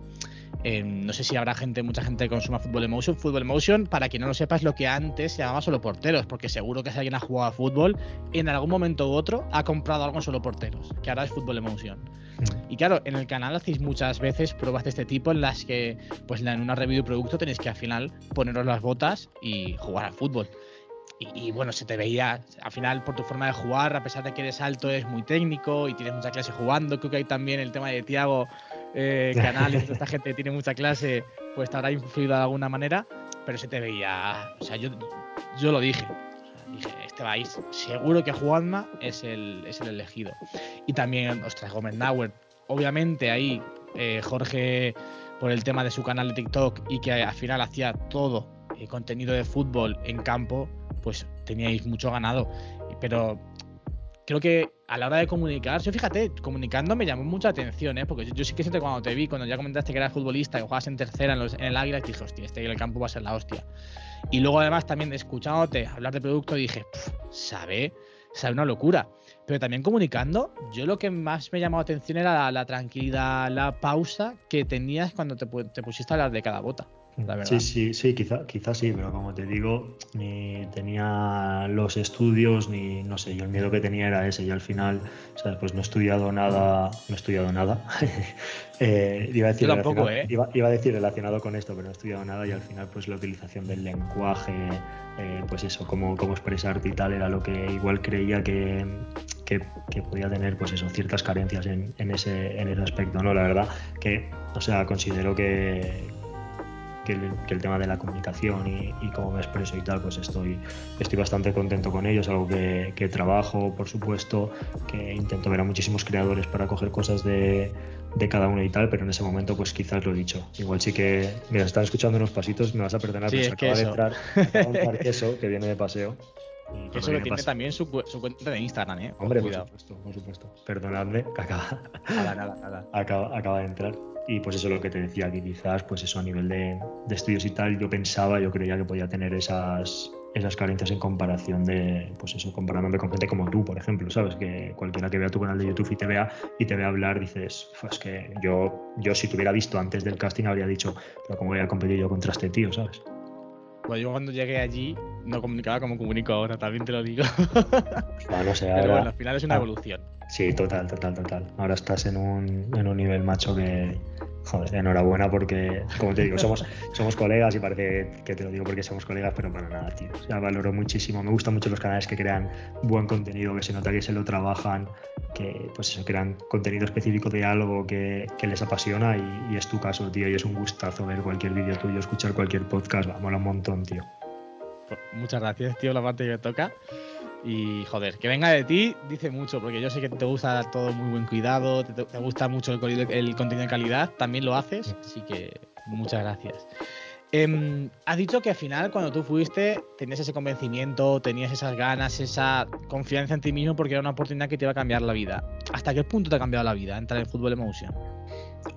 A: eh, no sé si habrá gente, mucha gente que consuma Fútbol Emotion. Fútbol Emotion, para quien no lo sepa, es lo que antes se llamaba solo porteros, porque seguro que si alguien ha jugado a fútbol, en algún momento u otro ha comprado algo en solo porteros, que ahora es Fútbol Emotion.
B: Mm.
A: Y claro, en el canal hacéis muchas veces pruebas de este tipo en las que, pues en una review de producto tenéis que al final poneros las botas y jugar al fútbol. Y, y, bueno, se te veía al final por tu forma de jugar, a pesar de que eres alto, eres muy técnico y tienes mucha clase jugando. Creo que hay también el tema de Tiago eh, (laughs) toda esta gente que tiene mucha clase, pues te habrá influido de alguna manera, pero se te veía, o sea, yo, yo lo dije. Dije, este vais, seguro que Juanma es el, es el elegido. Y también, ostras, Gómez Nauer. Obviamente ahí eh, Jorge, por el tema de su canal de TikTok y que al final hacía todo eh, contenido de fútbol en campo, pues teníais mucho ganado. Pero creo que a la hora de comunicar, yo fíjate, comunicando me llamó mucha atención, ¿eh? porque yo, sí que que cuando te vi, cuando ya comentaste que eras futbolista, que jugabas en tercera en, el Águila, dije, hostia, este en el campo va a ser la hostia. Y luego además también escuchándote hablar de producto, dije, "Pf, sabe, sabe una locura. Pero también comunicando, yo lo que más me llamó la atención era la, tranquilidad, la pausa que tenías cuando te pusiste a hablar de cada bota. La verdad.
B: Sí, sí, sí, quizá, quizá sí, pero como te digo, ni tenía los estudios, ni no sé, yo el miedo que tenía era ese, y al final, ¿sabes? Pues no he estudiado nada, no he estudiado nada. (laughs) Eh, iba, a decir
A: Yo tampoco,
B: relacionado-
A: ¿eh?
B: iba, iba a decir relacionado con esto, pero no he estudiado nada, y al final, pues la utilización del lenguaje, eh, pues eso, cómo, cómo expresarte y tal, era lo que igual creía que, que, que podía tener, pues eso, ciertas carencias en, en ese, en ese aspecto, ¿no? La verdad que, o sea, considero que, que el, que el tema de la comunicación y, y cómo me expreso y tal, pues estoy, estoy bastante contento con ello. Es algo que, que trabajo, por supuesto, que intento ver a muchísimos creadores para coger cosas de, de cada uno y tal, pero en ese momento, pues quizás lo he dicho. Igual sí que, mira, están escuchando unos pasitos, me vas a perdonar,
A: Sí,
B: pero se
A: que
B: acaba de
A: eso.
B: entrar, (laughs) acaba de entrar queso, que viene de paseo. y
A: Que eso
B: viene
A: tiene también su, su cuenta de Instagram, ¿eh?
B: Hombre, por
A: Cuidado.
B: supuesto, por supuesto. Perdonadme, que acaba,
A: Nada, nada, nada. (laughs)
B: acaba, acaba de entrar. Y pues eso es lo que te decía, que quizás pues eso a nivel de, de estudios y tal, yo pensaba, yo creía que podía tener esas, esas carencias en comparación de, pues eso, comparándome con gente como tú, por ejemplo, ¿sabes? Que cualquiera que vea tu canal de YouTube y te vea y te vea hablar, dices, "Fua, es que yo, yo si te hubiera visto antes del casting habría dicho, pero ¿cómo voy a competir yo contra este tío, ¿sabes?
A: Pues yo cuando llegué allí no comunicaba como comunico ahora, también te lo digo.
B: Ah, no sé, (laughs)
A: Pero bueno, al final es una
B: ah.
A: evolución.
B: Sí, total, total, total. Ahora estás en un, en un nivel macho que, joder, enhorabuena porque, como te digo, somos, (laughs) somos colegas y parece que te lo digo porque somos colegas, pero para nada, tío. O sea, valoro muchísimo. Me gustan mucho los canales que crean buen contenido, que se nota que se lo trabajan, que pues eso, crean contenido específico de algo que, que les apasiona y, y es tu caso, tío. Y es un gustazo ver cualquier vídeo tuyo, escuchar cualquier podcast, va, mola un montón, tío.
A: Pues muchas gracias, tío, la parte que me toca. Y joder, que venga de ti dice mucho, porque yo sé que te gusta todo muy buen cuidado, te, te gusta mucho el, el contenido de calidad, también lo haces, así que muchas gracias. Em, has dicho que al final, cuando tú fuiste, tenías ese convencimiento, tenías esas ganas, esa confianza en ti mismo, porque era una oportunidad que te iba a cambiar la vida. ¿Hasta qué punto te ha cambiado la vida entrar en Fútbol Emotion?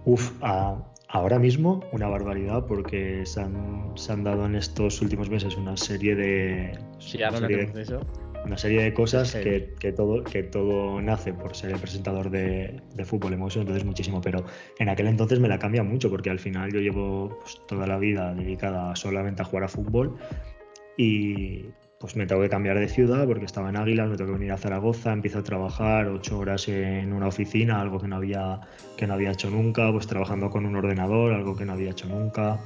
B: Uf, a- ahora mismo una barbaridad porque se han, se han dado en estos últimos meses una serie de,
A: Sí, ahora
B: serie de
A: eso.
B: Una serie de cosas que, que todo, que todo nace por ser el presentador de, de fútbol emotion, entonces muchísimo, pero en aquel entonces me la cambia mucho porque al final yo llevo pues, toda la vida dedicada solamente a jugar a fútbol y pues me tengo que cambiar de ciudad porque estaba en Águilas, me tengo que venir a Zaragoza, empiezo a trabajar ocho horas en una oficina, algo que no había, que no había hecho nunca, pues trabajando con un ordenador, algo que no había hecho nunca.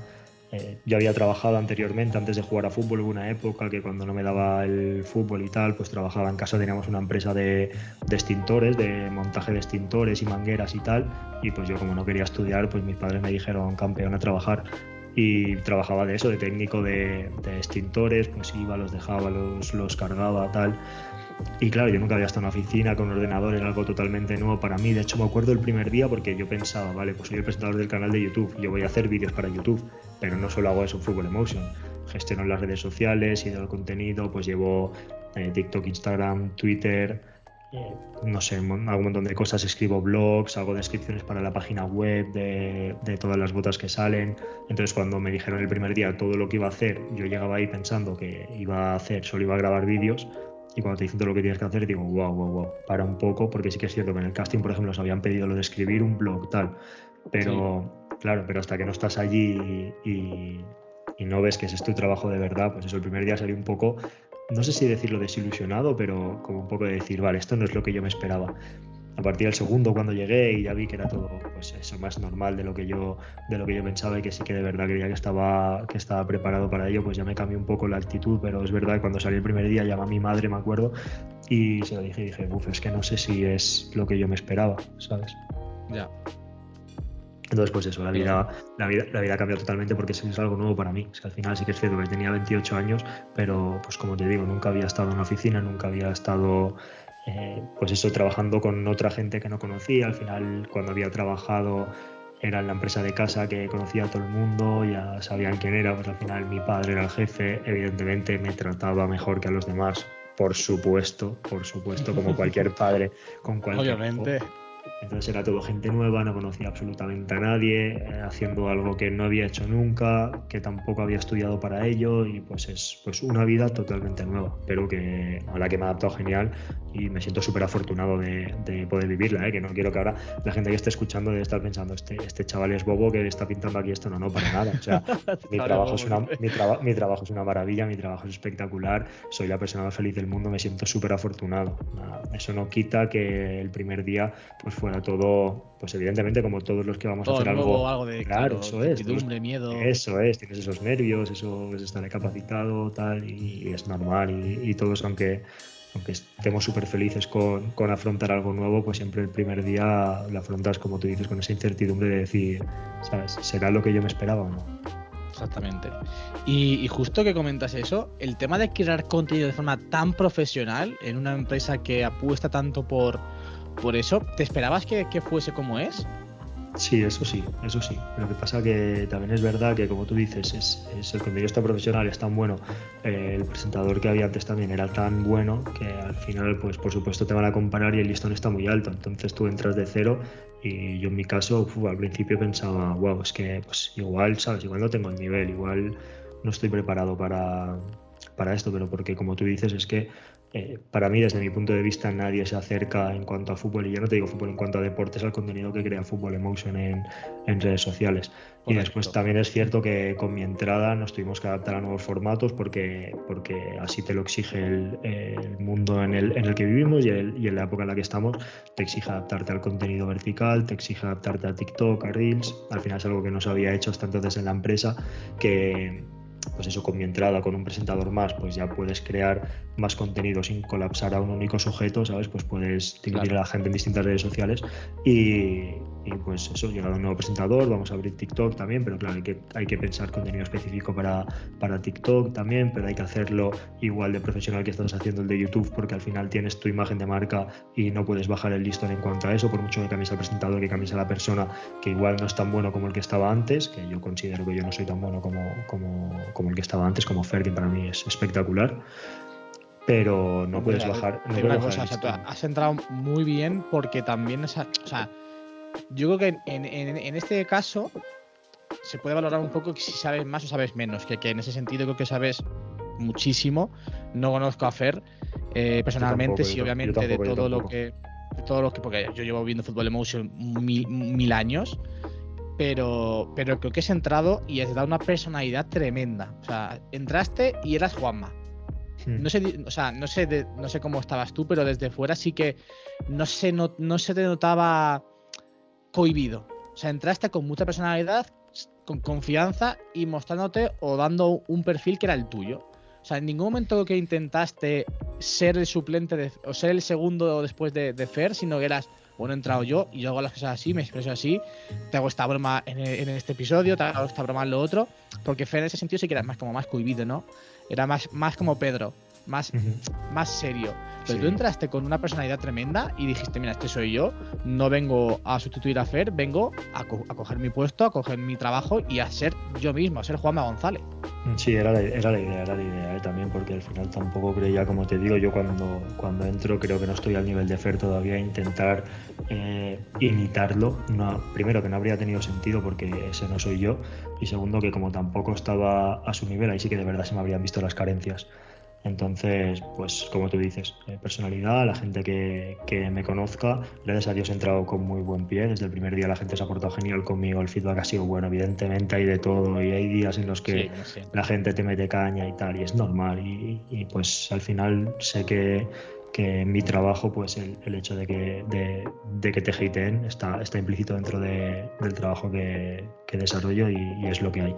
B: Eh, yo había trabajado anteriormente, antes de jugar a fútbol, hubo una época que cuando no me daba el fútbol y tal, pues trabajaba en casa, teníamos una empresa de, de extintores, de montaje de extintores y mangueras y tal, y pues yo como no quería estudiar, pues mis padres me dijeron campeón a trabajar y trabajaba de eso, de técnico de, de extintores, pues iba, los dejaba, los, los cargaba, tal. Y claro, yo nunca había estado en una oficina con un ordenador, era algo totalmente nuevo para mí. De hecho, me acuerdo el primer día porque yo pensaba, vale, pues soy el presentador del canal de YouTube, yo voy a hacer vídeos para YouTube, pero no solo hago eso, Fútbol Emotion. Gestiono las redes sociales y el contenido, pues llevo eh, TikTok, Instagram, Twitter, eh, no sé, un montón de cosas, escribo blogs, hago descripciones para la página web de, de todas las botas que salen. Entonces cuando me dijeron el primer día todo lo que iba a hacer, yo llegaba ahí pensando que iba a hacer, solo iba a grabar vídeos. Y cuando te dicen todo lo que tienes que hacer, digo, wow, wow, wow, para un poco, porque sí que es cierto que en el casting, por ejemplo, nos habían pedido lo de escribir un blog, tal. Pero, claro, pero hasta que no estás allí y, y- y no ves que ese es tu trabajo de verdad, pues eso, el primer día salí un poco, no sé si decirlo desilusionado, pero como un poco de decir, vale, esto no es lo que yo me esperaba. A partir del segundo, cuando llegué y ya vi que era todo, pues eso, más normal de lo que yo, de lo que yo pensaba y que sí que de verdad creía que estaba, que estaba preparado para ello, pues ya me cambió un poco la actitud, pero es verdad que cuando salí el primer día llamé a mi madre, me acuerdo, y se lo dije y dije, uff, es que no sé si es lo que yo me esperaba, ¿sabes?
A: Ya.
B: Entonces, pues eso, la vida, la vida, la vida cambió totalmente porque eso es algo nuevo para mí. Es que al final sí que es cierto que tenía 28 años, pero pues como te digo, nunca había estado en una oficina, nunca había estado, eh, pues eso, trabajando con otra gente que no conocía. Al final, cuando había trabajado, era en la empresa de casa que conocía a todo el mundo, ya sabían quién era, pues al final mi padre era el jefe, evidentemente me trataba mejor que a los demás. Por supuesto, por supuesto, como cualquier padre con cualquier hijo (laughs)
A: Obviamente.
B: Entonces era todo gente nueva, no conocía absolutamente a nadie, eh, haciendo algo que no había hecho nunca, que tampoco había estudiado para ello y pues es pues una vida totalmente nueva, pero que a la que me he adaptado genial y me siento súper afortunado de, de poder vivirla, ¿eh? que no quiero que ahora la gente que esté escuchando debe estar pensando, este, este chaval es bobo que está pintando aquí esto, no, no, para nada, o sea, (laughs) mi trabajo, es una, mi, traba- mi trabajo es una maravilla, mi trabajo es espectacular, soy la persona más feliz del mundo, me siento súper afortunado. Nada, Eso no quita que el primer día pues fuera todo, pues evidentemente como todos los que vamos
A: Todo
B: a hacer
A: nuevo,
B: algo.
A: algo de
B: claro, eso es.
A: incertidumbre, miedo.
B: Eso es, tienes esos nervios, eso es estar capacitado, tal, y, es normal. Y, y todos, aunque, aunque estemos súper felices con, con afrontar algo nuevo, pues siempre el primer día lo afrontas, como tú dices, con esa incertidumbre de decir, ¿sabes? ¿Será lo que yo me esperaba o no?
A: Exactamente. Y, y justo que comentas eso, el tema de crear contenido de forma tan profesional en una empresa que apuesta tanto por, por eso, ¿te esperabas que, fuese como es?
B: Sí, eso sí, eso sí. Lo que pasa que también es verdad que, como tú dices, es, es el contenido está profesional, es tan bueno. eh, el presentador que había antes también era tan bueno que al final, pues por supuesto te van a comparar y el listón está muy alto. Entonces tú entras de cero y yo en mi caso, uf, al principio pensaba, wow, es que pues igual, ¿sabes? Igual no tengo el nivel, igual no estoy preparado para, para esto, pero porque como tú dices, es que eh, para mí, desde mi punto de vista, nadie se acerca en cuanto a fútbol, y ya no te digo fútbol, en cuanto a deportes, al contenido que crea Fútbol Emotion en, en redes sociales. Y
A: Correcto.
B: después también es cierto que con mi entrada nos tuvimos que adaptar a nuevos formatos porque, porque así te lo exige el, el mundo en el, en el que vivimos y, el- y en la época en la que estamos. Te exige adaptarte al contenido vertical, te exige adaptarte a TikTok, a Reels. Al final es algo que no se había hecho hasta entonces en la empresa, que pues eso con mi entrada, con un presentador más, pues ya puedes crear más contenido sin colapsar a un único sujeto, ¿sabes? Pues puedes dividir
A: Claro.
B: a la gente en distintas redes sociales y, y, pues eso, llegado un nuevo presentador, vamos a abrir TikTok también, pero claro, hay que, hay que pensar contenido específico para, para TikTok también, pero hay que hacerlo igual de profesional que estás haciendo el de YouTube, porque al final tienes tu imagen de marca y no puedes bajar el listón en cuanto a eso, por mucho que cambies al presentador, que cambies a la persona, que igual no es tan bueno como el que estaba antes, que yo considero que yo no soy tan bueno como, como, como el que estaba antes, como Fer, que para mí es espectacular. Pero no puedes
A: Mira,
B: bajar. No puedes bajar
A: o sea, has entrado muy bien porque también, esa- o sea, yo creo que en, en- en este caso se puede valorar un poco si sabes más o sabes menos, que, que en ese sentido creo que sabes muchísimo. No conozco a Fer eh, personalmente,
B: tampoco,
A: sí,
B: yo
A: obviamente
B: yo tampoco,
A: de todo lo que, de todo lo que, porque yo llevo viendo Fútbol Emotion mil, mil años. Pero, pero creo que has entrado y has dado una personalidad tremenda. O sea, entraste y eras Juanma.
B: Hmm.
A: No sé, o sea, no sé, de- no sé cómo estabas tú, pero desde fuera sí que no se, no, no se te notaba cohibido. O sea, entraste con mucha personalidad, con confianza y mostrándote o dando un perfil que era el tuyo. O sea, en ningún momento que intentaste ser el suplente de- o ser el segundo después de, de Fer, sino que eras, bueno, he entrado yo y yo hago las cosas así, me expreso así, te hago esta broma en, e- este episodio, te hago esta broma en lo otro, porque Fer en ese sentido sí que era más como más cohibido, ¿no? Era más, más como Pedro, más, más serio. Pero
B: Sí.
A: tú entraste con una personalidad tremenda y dijiste, mira, este soy yo, no vengo a sustituir a Fer, vengo a, co- a coger mi puesto, a coger mi trabajo y a ser yo mismo, a ser Juanma González.
B: Sí, era la, era la idea, era la idea ¿eh? también, porque al final tampoco creía, como te digo, yo cuando, cuando entro creo que no estoy al nivel de Fer todavía, intentar eh, imitarlo, no, primero que no habría tenido sentido porque ese no soy yo, y segundo que como tampoco estaba a su nivel, ahí sí que de verdad se me habrían visto las carencias. Entonces, pues como tú dices, eh, personalidad, la gente que, que me conozca, gracias a Dios he entrado con muy buen pie, desde el primer día la gente se ha portado genial conmigo, el feedback ha sido bueno, evidentemente hay de todo y hay días en los que
A: Sí,
B: la gente te mete caña y tal, y es normal. Y, y, pues al final sé que, que en mi trabajo, pues el, el hecho de que, de, de que te hateen está, está implícito dentro de- del trabajo que, que desarrollo y, y es lo que hay.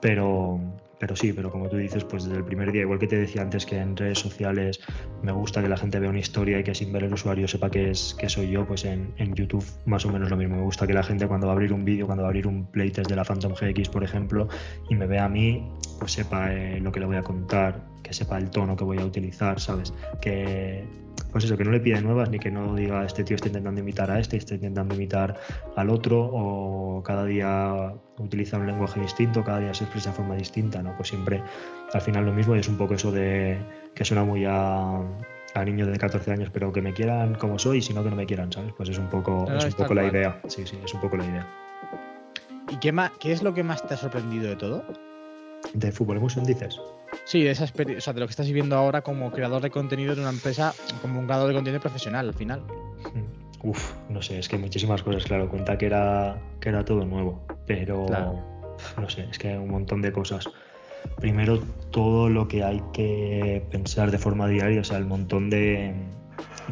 B: Pero, pero sí, pero como tú dices, pues desde el primer día, igual que te decía antes que en redes sociales me gusta que la gente vea una historia y que sin ver el usuario sepa que, es, que soy yo, pues en, en YouTube más o menos lo mismo. Me gusta que la gente cuando va a abrir un vídeo, cuando va a abrir un playtest de la Phantom GX, por ejemplo, y me vea a mí, pues sepa eh, lo que le voy a contar, que sepa el tono que voy a utilizar, ¿sabes? Que, pues eso, que no le pide nuevas ni que no diga este tío está intentando imitar a este, está intentando imitar al otro, o cada día utiliza un lenguaje distinto, cada día se expresa de forma distinta, ¿no? Pues siempre al final lo mismo y es un poco eso de que suena muy a, a niños de 14 años, pero que me quieran como soy, sino que no me quieran, ¿sabes? Pues es un poco,
A: No,
B: es un poco la idea. Sí, sí, es un poco la idea.
A: ¿Y qué, más, qué es lo que más te ha sorprendido de todo?
B: ¿De Fútbol Emotion dices?
A: Sí, de esa experiencia, o sea, de lo que estás viviendo ahora como creador de contenido de una empresa, como un creador de contenido profesional al final.
B: Mm. Uf, no sé, es que muchísimas cosas, claro, cuenta que era, que era todo nuevo, pero
A: Claro.
B: no sé, es que un montón de cosas. Primero, todo lo que hay que pensar de forma diaria, o sea, el montón de,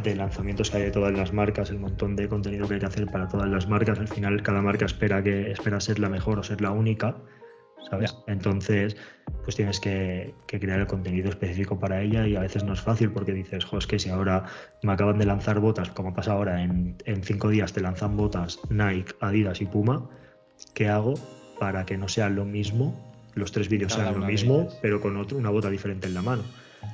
B: de lanzamientos que hay de todas las marcas, el montón de contenido que hay que hacer para todas las marcas. Al final, cada marca espera, que, espera ser la mejor o ser la única, ¿sabes? Entonces, pues tienes que, que crear el contenido específico para ella y a veces no es fácil porque dices, jo, es que si ahora me acaban de lanzar botas, como pasa ahora, en, en cinco días te lanzan botas Nike, Adidas y Puma, ¿qué hago para que no sea lo mismo? Los tres vídeos sean lo mismo, pero con otro, una bota diferente en la mano.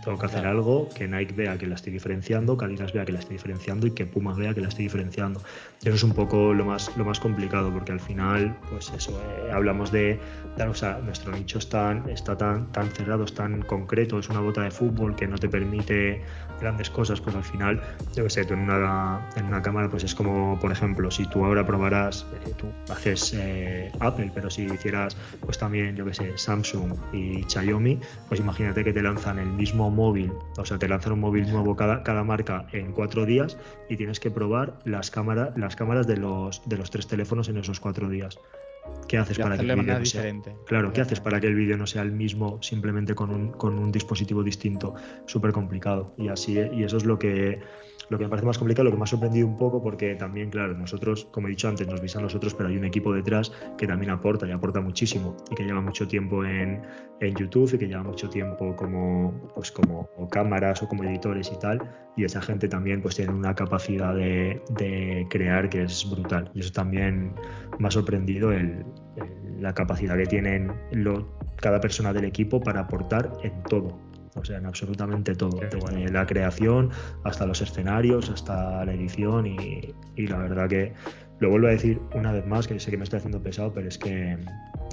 B: Tengo que hacer algo que Nike vea que la estoy diferenciando, que Adidas vea que la estoy diferenciando y que Puma vea que la estoy diferenciando. Y Eso es un poco lo más, lo más complicado, porque al final, pues eso, eh, hablamos de, de- o sea, nuestro nicho es tan- está tan, tan cerrado, es tan concreto, es una bota de fútbol que no te permite grandes cosas, pues al final, yo qué sé, tú en una, en una cámara, pues es como, por ejemplo, si tú ahora probarás, eh, tú haces eh, Apple, pero si hicieras, pues también, yo qué sé, Samsung y Xiaomi, pues imagínate que te lanzan el mismo móvil, o sea, te lanzan un móvil nuevo cada, cada marca en cuatro días y tienes que probar las cámaras, las cámaras de los, de los tres teléfonos en esos cuatro días. ¿Qué haces para que el
A: de
B: vídeo no sea-. Claro, ¿qué haces para que el vídeo no sea el mismo simplemente con un, con un dispositivo distinto? Súper complicado. Y así, y eso es lo que, lo que me parece más complicado, lo que me ha sorprendido un poco, porque también, claro, nosotros, como he dicho antes, nos visan nosotros, pero hay un equipo detrás que también aporta y aporta muchísimo y que lleva mucho tiempo en, YouTube y que lleva mucho tiempo como, pues como o cámaras o como editores y tal. Y esa gente también pues tiene una capacidad de, crear que es brutal. Y eso también me ha sorprendido la capacidad que tienen cada persona del equipo para aportar en todo. O sea, en absolutamente todo. Desde la creación hasta los escenarios, hasta la edición y, y la verdad que lo vuelvo a decir una vez más, que sé que me estoy haciendo pesado, pero es que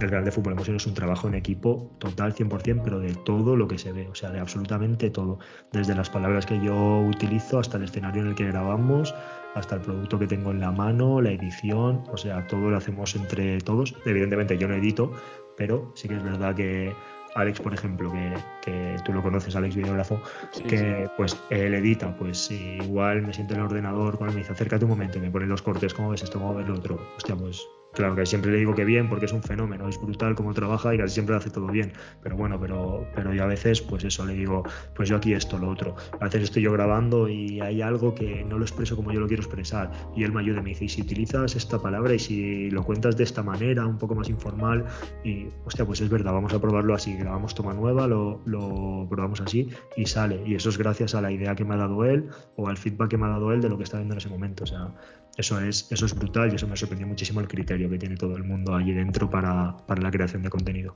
B: el Real de Fútbol Emotion es un trabajo en equipo total 100%, pero de todo lo que se ve, o sea, de absolutamente todo. Desde las palabras que yo utilizo hasta el escenario en el que grabamos, hasta el producto que tengo en la mano, la edición, o sea, todo lo hacemos entre todos. Evidentemente yo no edito, pero sí que es verdad que Alex, por ejemplo, que, que tú lo conoces, Alex Videógrafo,
A: Sí,
B: que pues él edita, pues igual me siento en el ordenador, cuando me dice acércate un momento me pone los cortes, ¿cómo ves esto? ¿Cómo ves lo otro? Hostia, pues claro que siempre le digo que bien porque es un fenómeno, es brutal cómo trabaja y casi siempre lo hace todo bien, pero bueno, pero, pero yo a veces pues eso le digo, pues yo aquí esto, lo otro, a veces estoy yo grabando y hay algo que no lo expreso como yo lo quiero expresar. Y él me ayuda y me dice, y si utilizas esta palabra y si lo cuentas de esta manera, un poco más informal y hostia, pues es verdad, vamos a probarlo así, grabamos toma nueva, lo, lo probamos así y sale. Y eso es gracias a la idea que me ha dado él o al feedback que me ha dado él de lo que está viendo en ese momento. O sea, eso es, eso es brutal y eso me sorprendió muchísimo el criterio que tiene todo el mundo allí dentro para, para la creación de contenido.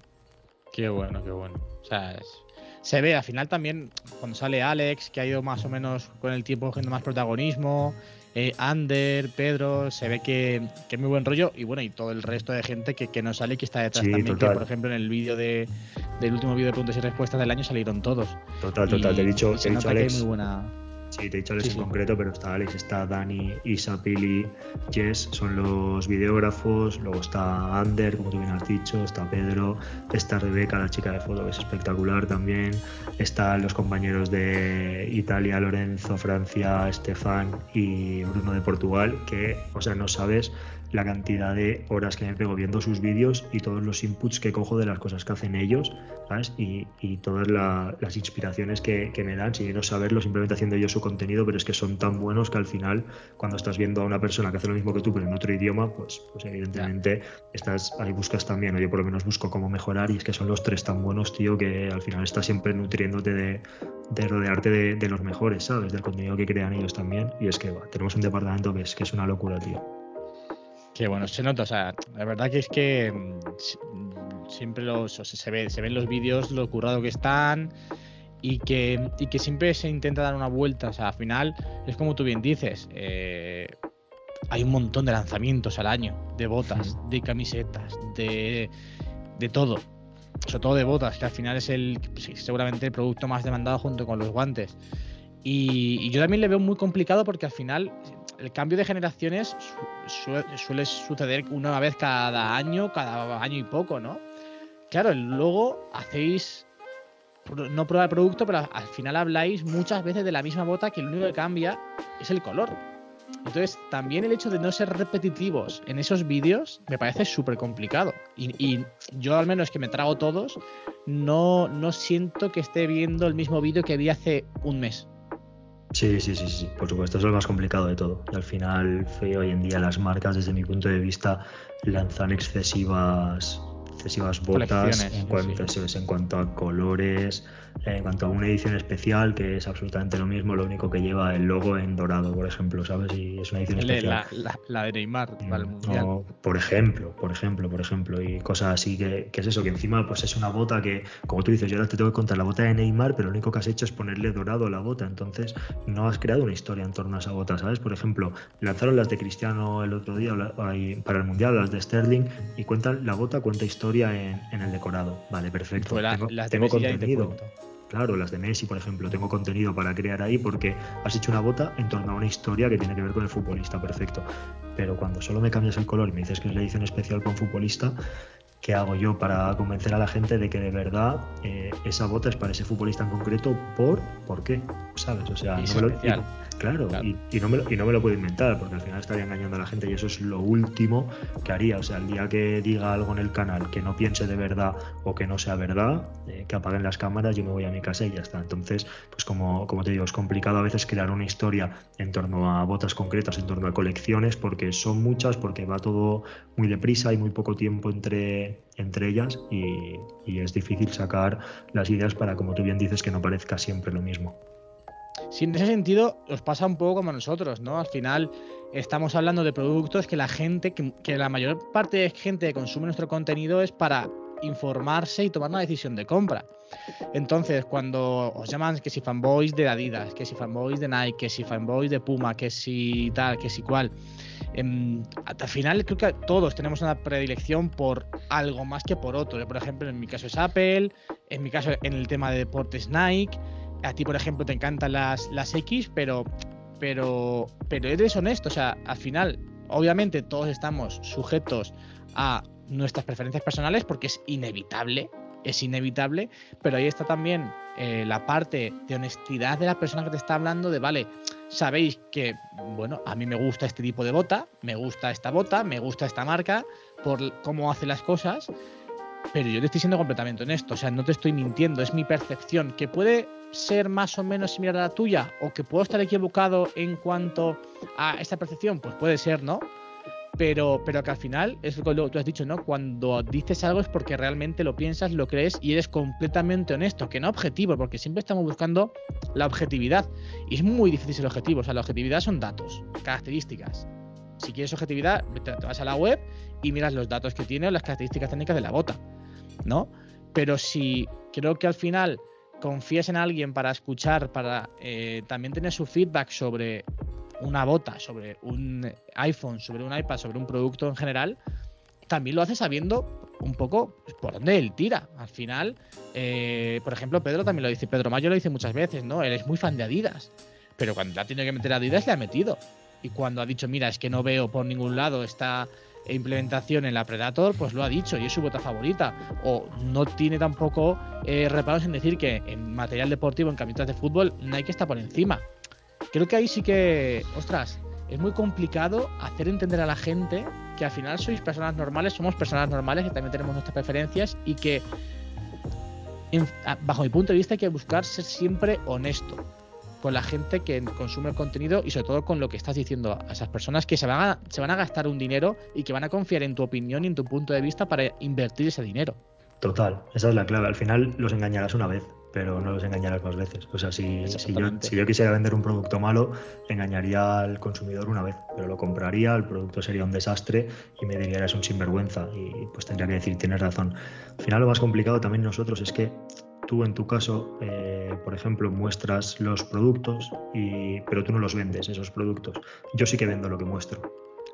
A: Qué bueno, qué bueno. O sea, es- se ve al final también cuando sale Alex, que ha ido más o menos con el tiempo cogiendo más protagonismo, eh, Ander, Pedro, se ve que, que es muy buen rollo y bueno, y todo el resto de gente que, que no sale y que está detrás
B: Sí,
A: también, que por ejemplo en el vídeo de, del último vídeo de preguntas y respuestas del año salieron todos.
B: Total, total.
A: Y-
B: te he dicho, te he dicho Alex.
A: muy buena.
B: Sí, te he dicho Alex
A: Sí,
B: en
A: sí.
B: concreto, pero está Alex, está Dani, Isa, Pili, Jess, son los videógrafos, luego está Ander, como tú bien has dicho, está Pedro, está Rebeca, la chica de foto, que es espectacular también, están los compañeros de Italia, Lorenzo, Francia, Estefan y Bruno de Portugal, que, o sea, no sabes la cantidad de horas que me pego viendo sus vídeos y todos los inputs que cojo de las cosas que hacen ellos, ¿sabes? Y, y todas la- las inspiraciones que, que me dan, sin no saberlo, simplemente haciendo yo su contenido, pero es que son tan buenos que al final, cuando estás viendo a una persona que hace lo mismo que tú, pero en otro idioma, pues, pues evidentemente estás ahí buscas también, o yo por lo menos busco cómo mejorar, y es que son los tres tan buenos, tío, que al final estás siempre nutriéndote de, de rodearte de, de los mejores, ¿sabes? Del contenido que crean ellos también. Y es que va, tenemos un departamento que es, que es una locura, tío.
A: Que bueno, se nota, o sea, la verdad que es que mm, mm, siempre los, o sea, se, ve, se ven los vídeos lo currado que están y que, y que siempre se intenta dar una vuelta, o sea, al final es como tú bien dices, eh, hay un montón de lanzamientos al año, de botas, de camisetas, de, de todo, sobre todo de botas, que al final es el seguramente el producto más demandado junto con los guantes. Y, y yo también le veo muy complicado porque al final el cambio de generaciones su- sue- suele suceder una vez cada año, cada año y poco, ¿no? Claro, luego hacéis no prueba el producto, pero al final habláis muchas veces de la misma bota que lo único que cambia es el color. Entonces, también el hecho de no ser repetitivos en esos vídeos me parece súper complicado. Y, y yo, al menos que me trago todos, no, no siento que esté viendo el mismo vídeo que vi hace un mes.
B: Sí, sí, sí, sí, por supuesto, es lo más complicado de todo. Y al final, hoy en día las marcas, desde mi punto de vista, lanzan excesivas, excesivas botas en cuanto,
A: sí.
B: en cuanto a colores, en cuanto a una edición especial, que es absolutamente lo mismo, lo único que lleva el logo en dorado, por ejemplo, ¿sabes? Y es una edición especial.
A: La, de Neymar para el
B: Mm,
A: Mundial.
B: por ejemplo, por ejemplo, por ejemplo, y cosas así que, que es eso, que encima pues es una bota que, como tú dices, yo ahora te tengo que contar la bota de Neymar, pero lo único que has hecho es ponerle dorado a la bota, entonces no has creado una historia en torno a esa bota, ¿sabes? Por ejemplo, lanzaron las de Cristiano el otro día para el Mundial, las de Sterling, y cuentan, la bota cuenta historia en, en el decorado. Vale, perfecto.
A: Pues la-
B: tengo
A: las
B: tengo
A: te
B: contenido. Claro, las de Messi, por ejemplo, tengo contenido para crear ahí porque has hecho una bota en torno a una historia que tiene que ver con el futbolista, perfecto. Pero cuando solo me cambias el color y me dices que es la edición especial con futbolista, ¿qué hago yo para convencer a la gente de que de verdad eh, esa bota es para ese futbolista en concreto? ¿Por? ¿Por qué? ¿Sabes? O sea, no me lo- claro,
A: Claro.
B: Y, y no me lo, y no me lo puedo inventar porque al final estaría engañando a la gente y eso es lo último que haría. O sea, el día que diga algo en el canal que no piense de verdad o que no sea verdad, eh, que apaguen las cámaras, yo me voy a mi casa y ya está. Entonces, pues como, como te digo, es complicado a veces crear una historia en torno a botas concretas, en torno a colecciones, porque son muchas, porque va todo muy deprisa y muy poco tiempo entre, entre ellas y, y es difícil sacar las ideas para, como tú bien dices, que no parezca siempre lo mismo.
A: Sí, en ese sentido os pasa un poco como a nosotros, ¿no? Al final estamos hablando de productos que la gente, que, que la mayor parte de gente que consume nuestro contenido es para informarse y tomar una decisión de compra. Entonces, cuando os llaman que si fanboys de Adidas, que si fanboys de Nike, que si fanboys de Puma, que si tal, que si cual, em, al final creo que todos tenemos una predilección por algo más que por otro. Por ejemplo, en mi caso es Apple, en mi caso en el tema de deportes Nike, a ti, por ejemplo, te encantan las, las X, pero, pero, pero eres honesto. O sea, al final, obviamente, todos estamos sujetos a nuestras preferencias personales porque es inevitable. Es inevitable, pero ahí está también eh, la parte de honestidad de la persona que te está hablando. De vale, sabéis que, bueno, a mí me gusta este tipo de bota, me gusta esta bota, me gusta esta marca, por cómo hace las cosas, pero yo te estoy siendo completamente honesto, o sea, no te estoy mintiendo, es mi percepción, que puede ser más o menos similar a la tuya, o que puedo estar equivocado en cuanto a esta percepción, pues puede ser, ¿no? Pero, pero que al final, es lo que tú has dicho, ¿no? Cuando dices algo es porque realmente lo piensas, lo crees y eres completamente honesto, que no objetivo, porque siempre estamos buscando la objetividad. Y es muy difícil ser objetivo, o sea, la objetividad son datos, características. Si quieres objetividad, te te vas a la web y miras los datos que tiene o las características técnicas de la bota, ¿no? Pero si creo que al final confías en alguien para escuchar, para eh, también tener su feedback sobre una bota, sobre un iPhone, sobre un iPad, sobre un producto en general, también lo hace sabiendo un poco pues, por dónde él tira. Al final, eh, por ejemplo, Pedro también lo dice, Pedro Mayo lo dice muchas veces, ¿no? Él es muy fan de Adidas, pero cuando ha tenido que meter a Adidas le ha metido. Y cuando ha dicho, mira, es que no veo por ningún lado esta implementación en la Predator, pues lo ha dicho y es su bota favorita. O no tiene tampoco eh, reparos en decir que en material deportivo, en camisetas de fútbol, Nike está por encima. Creo que ahí sí que, ostras, es muy complicado hacer entender a la gente que al final sois personas normales, somos personas normales que también tenemos nuestras preferencias y que, bajo mi punto de vista, hay que buscar ser siempre honesto con la gente que consume el contenido y sobre todo con lo que estás diciendo a esas personas que se van a, se van a gastar un dinero y que van a confiar en tu opinión y en tu punto de vista para invertir ese dinero.
B: Total, esa es la clave. Al final los engañarás una vez, pero no los engañarás más veces. O sea, si, si, yo, si yo quisiera vender un producto malo, engañaría al consumidor una vez, pero lo compraría, el producto sería un desastre y me diría eres un sinvergüenza y pues tendría que decir tienes razón. Al final lo más complicado también nosotros es que tú en tu caso, eh, por ejemplo, muestras los productos, y, pero tú no los vendes, esos productos. Yo sí que vendo lo que muestro.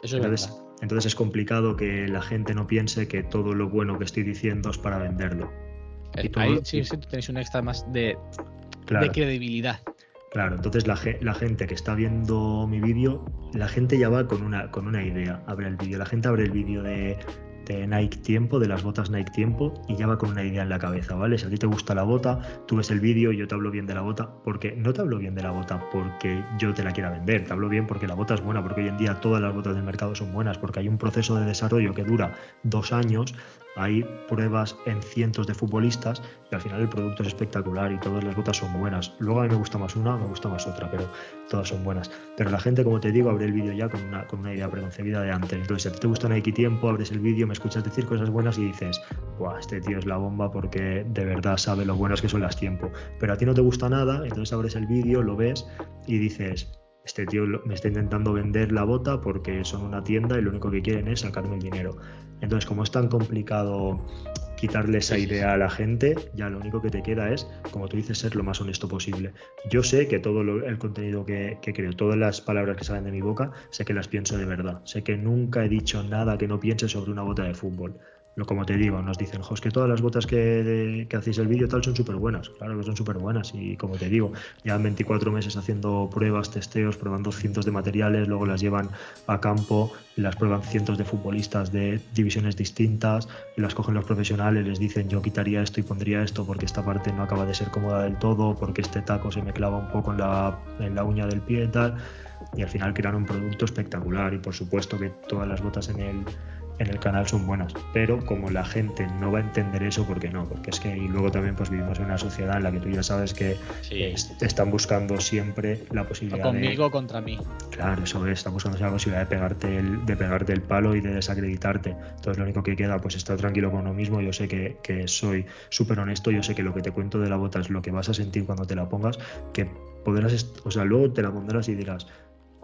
A: Eso es
B: Entonces,
A: verdad.
B: entonces es complicado que la gente no piense que todo lo bueno que estoy diciendo es para venderlo. y todo-
A: Ahí sí, sí tenéis un extra más de,
B: Claro.
A: de credibilidad.
B: Claro, entonces la gente que está viendo mi vídeo, la gente ya va con una, con una idea, abre el vídeo. La gente abre el vídeo de, Nike Tiempo, de las botas Nike Tiempo, y ya va con una idea en la cabeza, ¿vale? Si a ti te gusta la bota, tú ves el vídeo yo te hablo bien de la bota, porque no te hablo bien de la bota porque yo te la quiera vender, te hablo bien porque la bota es buena, porque hoy en día todas las botas del mercado son buenas, porque hay un proceso de desarrollo que dura dos años, hay pruebas en cientos de futbolistas y al final el producto es espectacular y todas las botas son buenas. Luego a mí me gusta más una, me gusta más otra, pero todas son buenas. Pero la gente, como te digo, abre el vídeo ya con una, con una idea preconcebida de antes. Entonces, si a ti te gusta Nike Tiempo, abres el vídeo, me escuchas decir cosas buenas y dices, Buah, este tío es la bomba porque de verdad sabe lo buenas que son las tiempo. Pero a ti no te gusta nada, entonces abres el vídeo, lo ves y dices, este tío me está intentando vender la bota porque son una tienda y lo único que quieren es sacarme el dinero. Entonces, como es tan complicado quitarle esa idea a la gente, ya lo único que te queda es, como tú dices, ser lo más honesto posible. Yo sé que todo lo- el contenido que, que creo, todas las palabras que salen de mi boca, sé que las pienso de verdad. Sé que nunca he dicho nada que no piense sobre una bota de fútbol. Lo como te digo, nos dicen, jo, que todas las botas que, hacéis el vídeo tal son súper buenas. Claro que son súper buenas y como te digo, llevan 24 meses haciendo pruebas, testeos, probando cientos de materiales, luego las llevan a campo las prueban cientos de futbolistas de divisiones distintas las cogen los profesionales, les dicen yo quitaría esto y pondría esto porque esta parte no acaba de ser cómoda del todo, porque este taco se me clava un poco en la, en la uña del pie y tal. Y al final crean un producto espectacular y por supuesto que todas las botas en el, en el canal son buenas, pero como la gente no va a entender eso, ¿por qué no? Porque es que y luego también pues vivimos en una sociedad en la que tú ya sabes que
A: Sí.
B: es- están buscando siempre la
A: O
B: posibilidad
A: conmigo
B: de...
A: o contra mí.
B: Claro, eso es, están buscando la posibilidad de pegarte, el, de pegarte el palo y de desacreditarte. Entonces lo único que queda pues estar tranquilo con uno mismo. Yo sé que, que soy súper honesto, yo sé que lo que te cuento de la bota es lo que vas a sentir cuando te la pongas, que podrás, o sea, luego te la pondrás y dirás,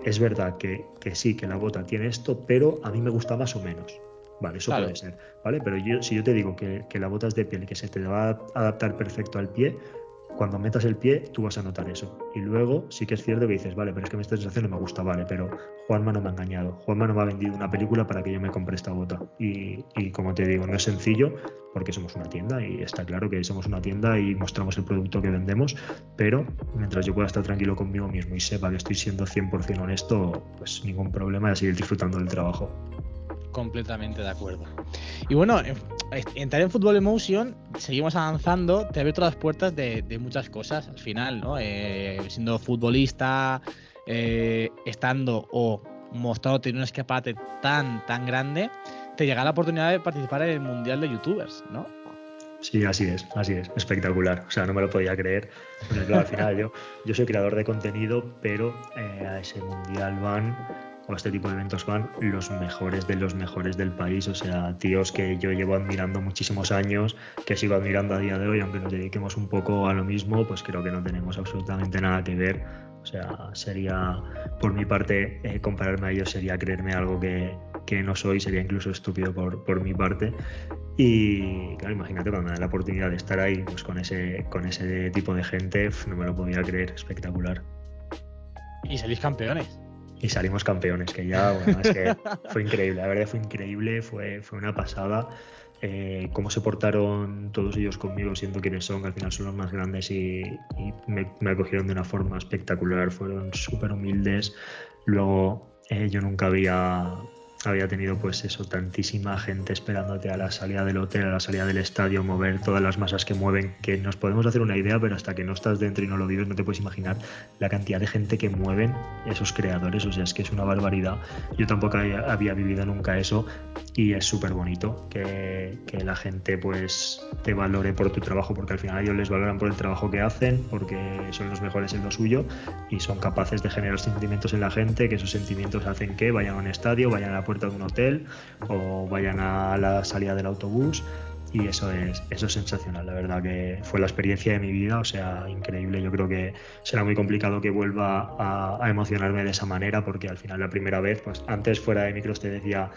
B: es verdad que, que sí, que la bota tiene esto, pero a mí me gusta más o menos. Vale, eso
A: Claro.
B: puede ser, ¿vale? Pero yo, si yo te digo que, que la bota es de piel y que se te va a adaptar perfecto al pie, cuando metas el pie tú vas a notar eso. Y luego sí que es cierto que dices, vale, pero es que esta sensación no me gusta, vale, pero Juanma no me ha engañado. Juanma no me ha vendido una película para que yo me compre esta bota. Y, y como te digo, no es sencillo porque somos una tienda y está claro que somos una tienda y mostramos el producto que vendemos, pero mientras yo pueda estar tranquilo conmigo mismo y sepa que estoy siendo 100% honesto, pues ningún problema a seguir disfrutando del trabajo.
A: Completamente de acuerdo. Y bueno, en- entrar en Fútbol Emotion, seguimos avanzando, te abre todas las puertas de, muchas cosas al final, ¿no? Eh, siendo futbolista, eh, estando o mostrándote en un escaparate tan, tan grande, te llega la oportunidad de participar en el Mundial de Youtubers, ¿no?
B: Sí, así es, así es, espectacular. O sea, no me lo podía creer. Pero claro, al final yo, yo soy creador de contenido, pero eh, a ese mundial van, o a este tipo de eventos van los mejores de los mejores del país. O sea, tíos que yo llevo admirando muchísimos años, que sigo admirando a día de hoy, aunque nos dediquemos un poco a lo mismo, pues creo que no tenemos absolutamente nada que ver. O sea, sería, por mi parte, eh, compararme a ellos sería creerme algo que, que no soy, sería incluso estúpido por, por mi parte. Y claro, imagínate cuando me dan la oportunidad de estar ahí pues con ese, con ese tipo de gente, no me lo podía creer, espectacular.
A: Y salís campeones.
B: Y salimos campeones, que ya, bueno, es que (laughs) fue increíble, la verdad fue increíble, fue, fue una pasada. Eh, cómo se portaron todos ellos conmigo, siendo quienes son, que al final son los más grandes y, y me, me acogieron de una forma espectacular, fueron súper humildes. Luego eh, yo nunca había, había tenido pues eso, tantísima gente esperándote a la salida del hotel, a la salida del estadio, mover todas las masas que mueven, que nos podemos hacer una idea, pero hasta que no estás dentro y no lo vives no te puedes imaginar la cantidad de gente que mueven esos creadores, o sea, es que es una barbaridad. Yo tampoco había, vivido nunca eso y es súper bonito que, que la gente pues te valore por tu trabajo, porque al final ellos les valoran por el trabajo que hacen, porque son los mejores en lo suyo y son capaces de generar sentimientos en la gente, que esos sentimientos hacen que vayan a un estadio, vayan a la puerta de un hotel o vayan a la salida del autobús y eso es, eso es sensacional, la verdad que fue la experiencia de mi vida, o sea, increíble. Yo creo que será muy complicado que vuelva a, a emocionarme de esa manera, porque al final la primera vez, pues antes fuera de micros te decía,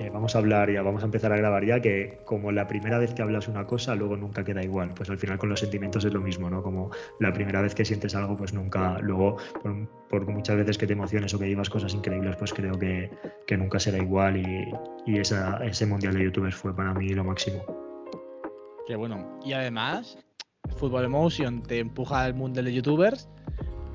B: eh, vamos a hablar ya, vamos a empezar a grabar ya, que como la primera vez que hablas una cosa, luego nunca queda igual. Pues al final con los sentimientos es lo mismo, ¿no? Como la primera vez que sientes algo, pues nunca, luego, por, muchas veces que te emociones o que vivas cosas increíbles, pues creo que, nunca será igual y, ese mundial de youtubers fue para mí lo máximo.
A: Que bueno. Y además, Fútbol Emotion te empuja al mundo de youtubers,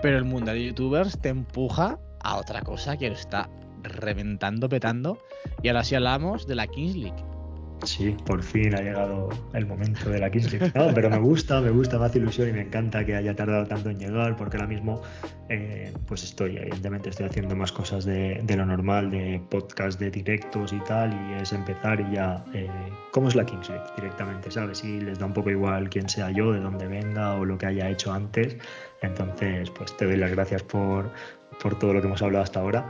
A: pero el mundo de youtubers te empuja a otra cosa que está reventando, petando. Y ahora sí hablamos de la Kings League.
B: Sí, por fin ha llegado el momento de la Kings League. No, pero me gusta, me gusta, me hace ilusión y me encanta que haya tardado tanto en llegar, porque ahora mismo, eh, pues estoy, evidentemente, estoy haciendo más cosas de, lo normal, de podcast, de directos y tal, y es empezar y ya, eh, ¿cómo es la Kings League directamente? ¿Sabes? Y les da un poco igual quién sea yo, de dónde venga o lo que haya hecho antes. Entonces, pues te doy las gracias por, por todo lo que hemos hablado hasta ahora.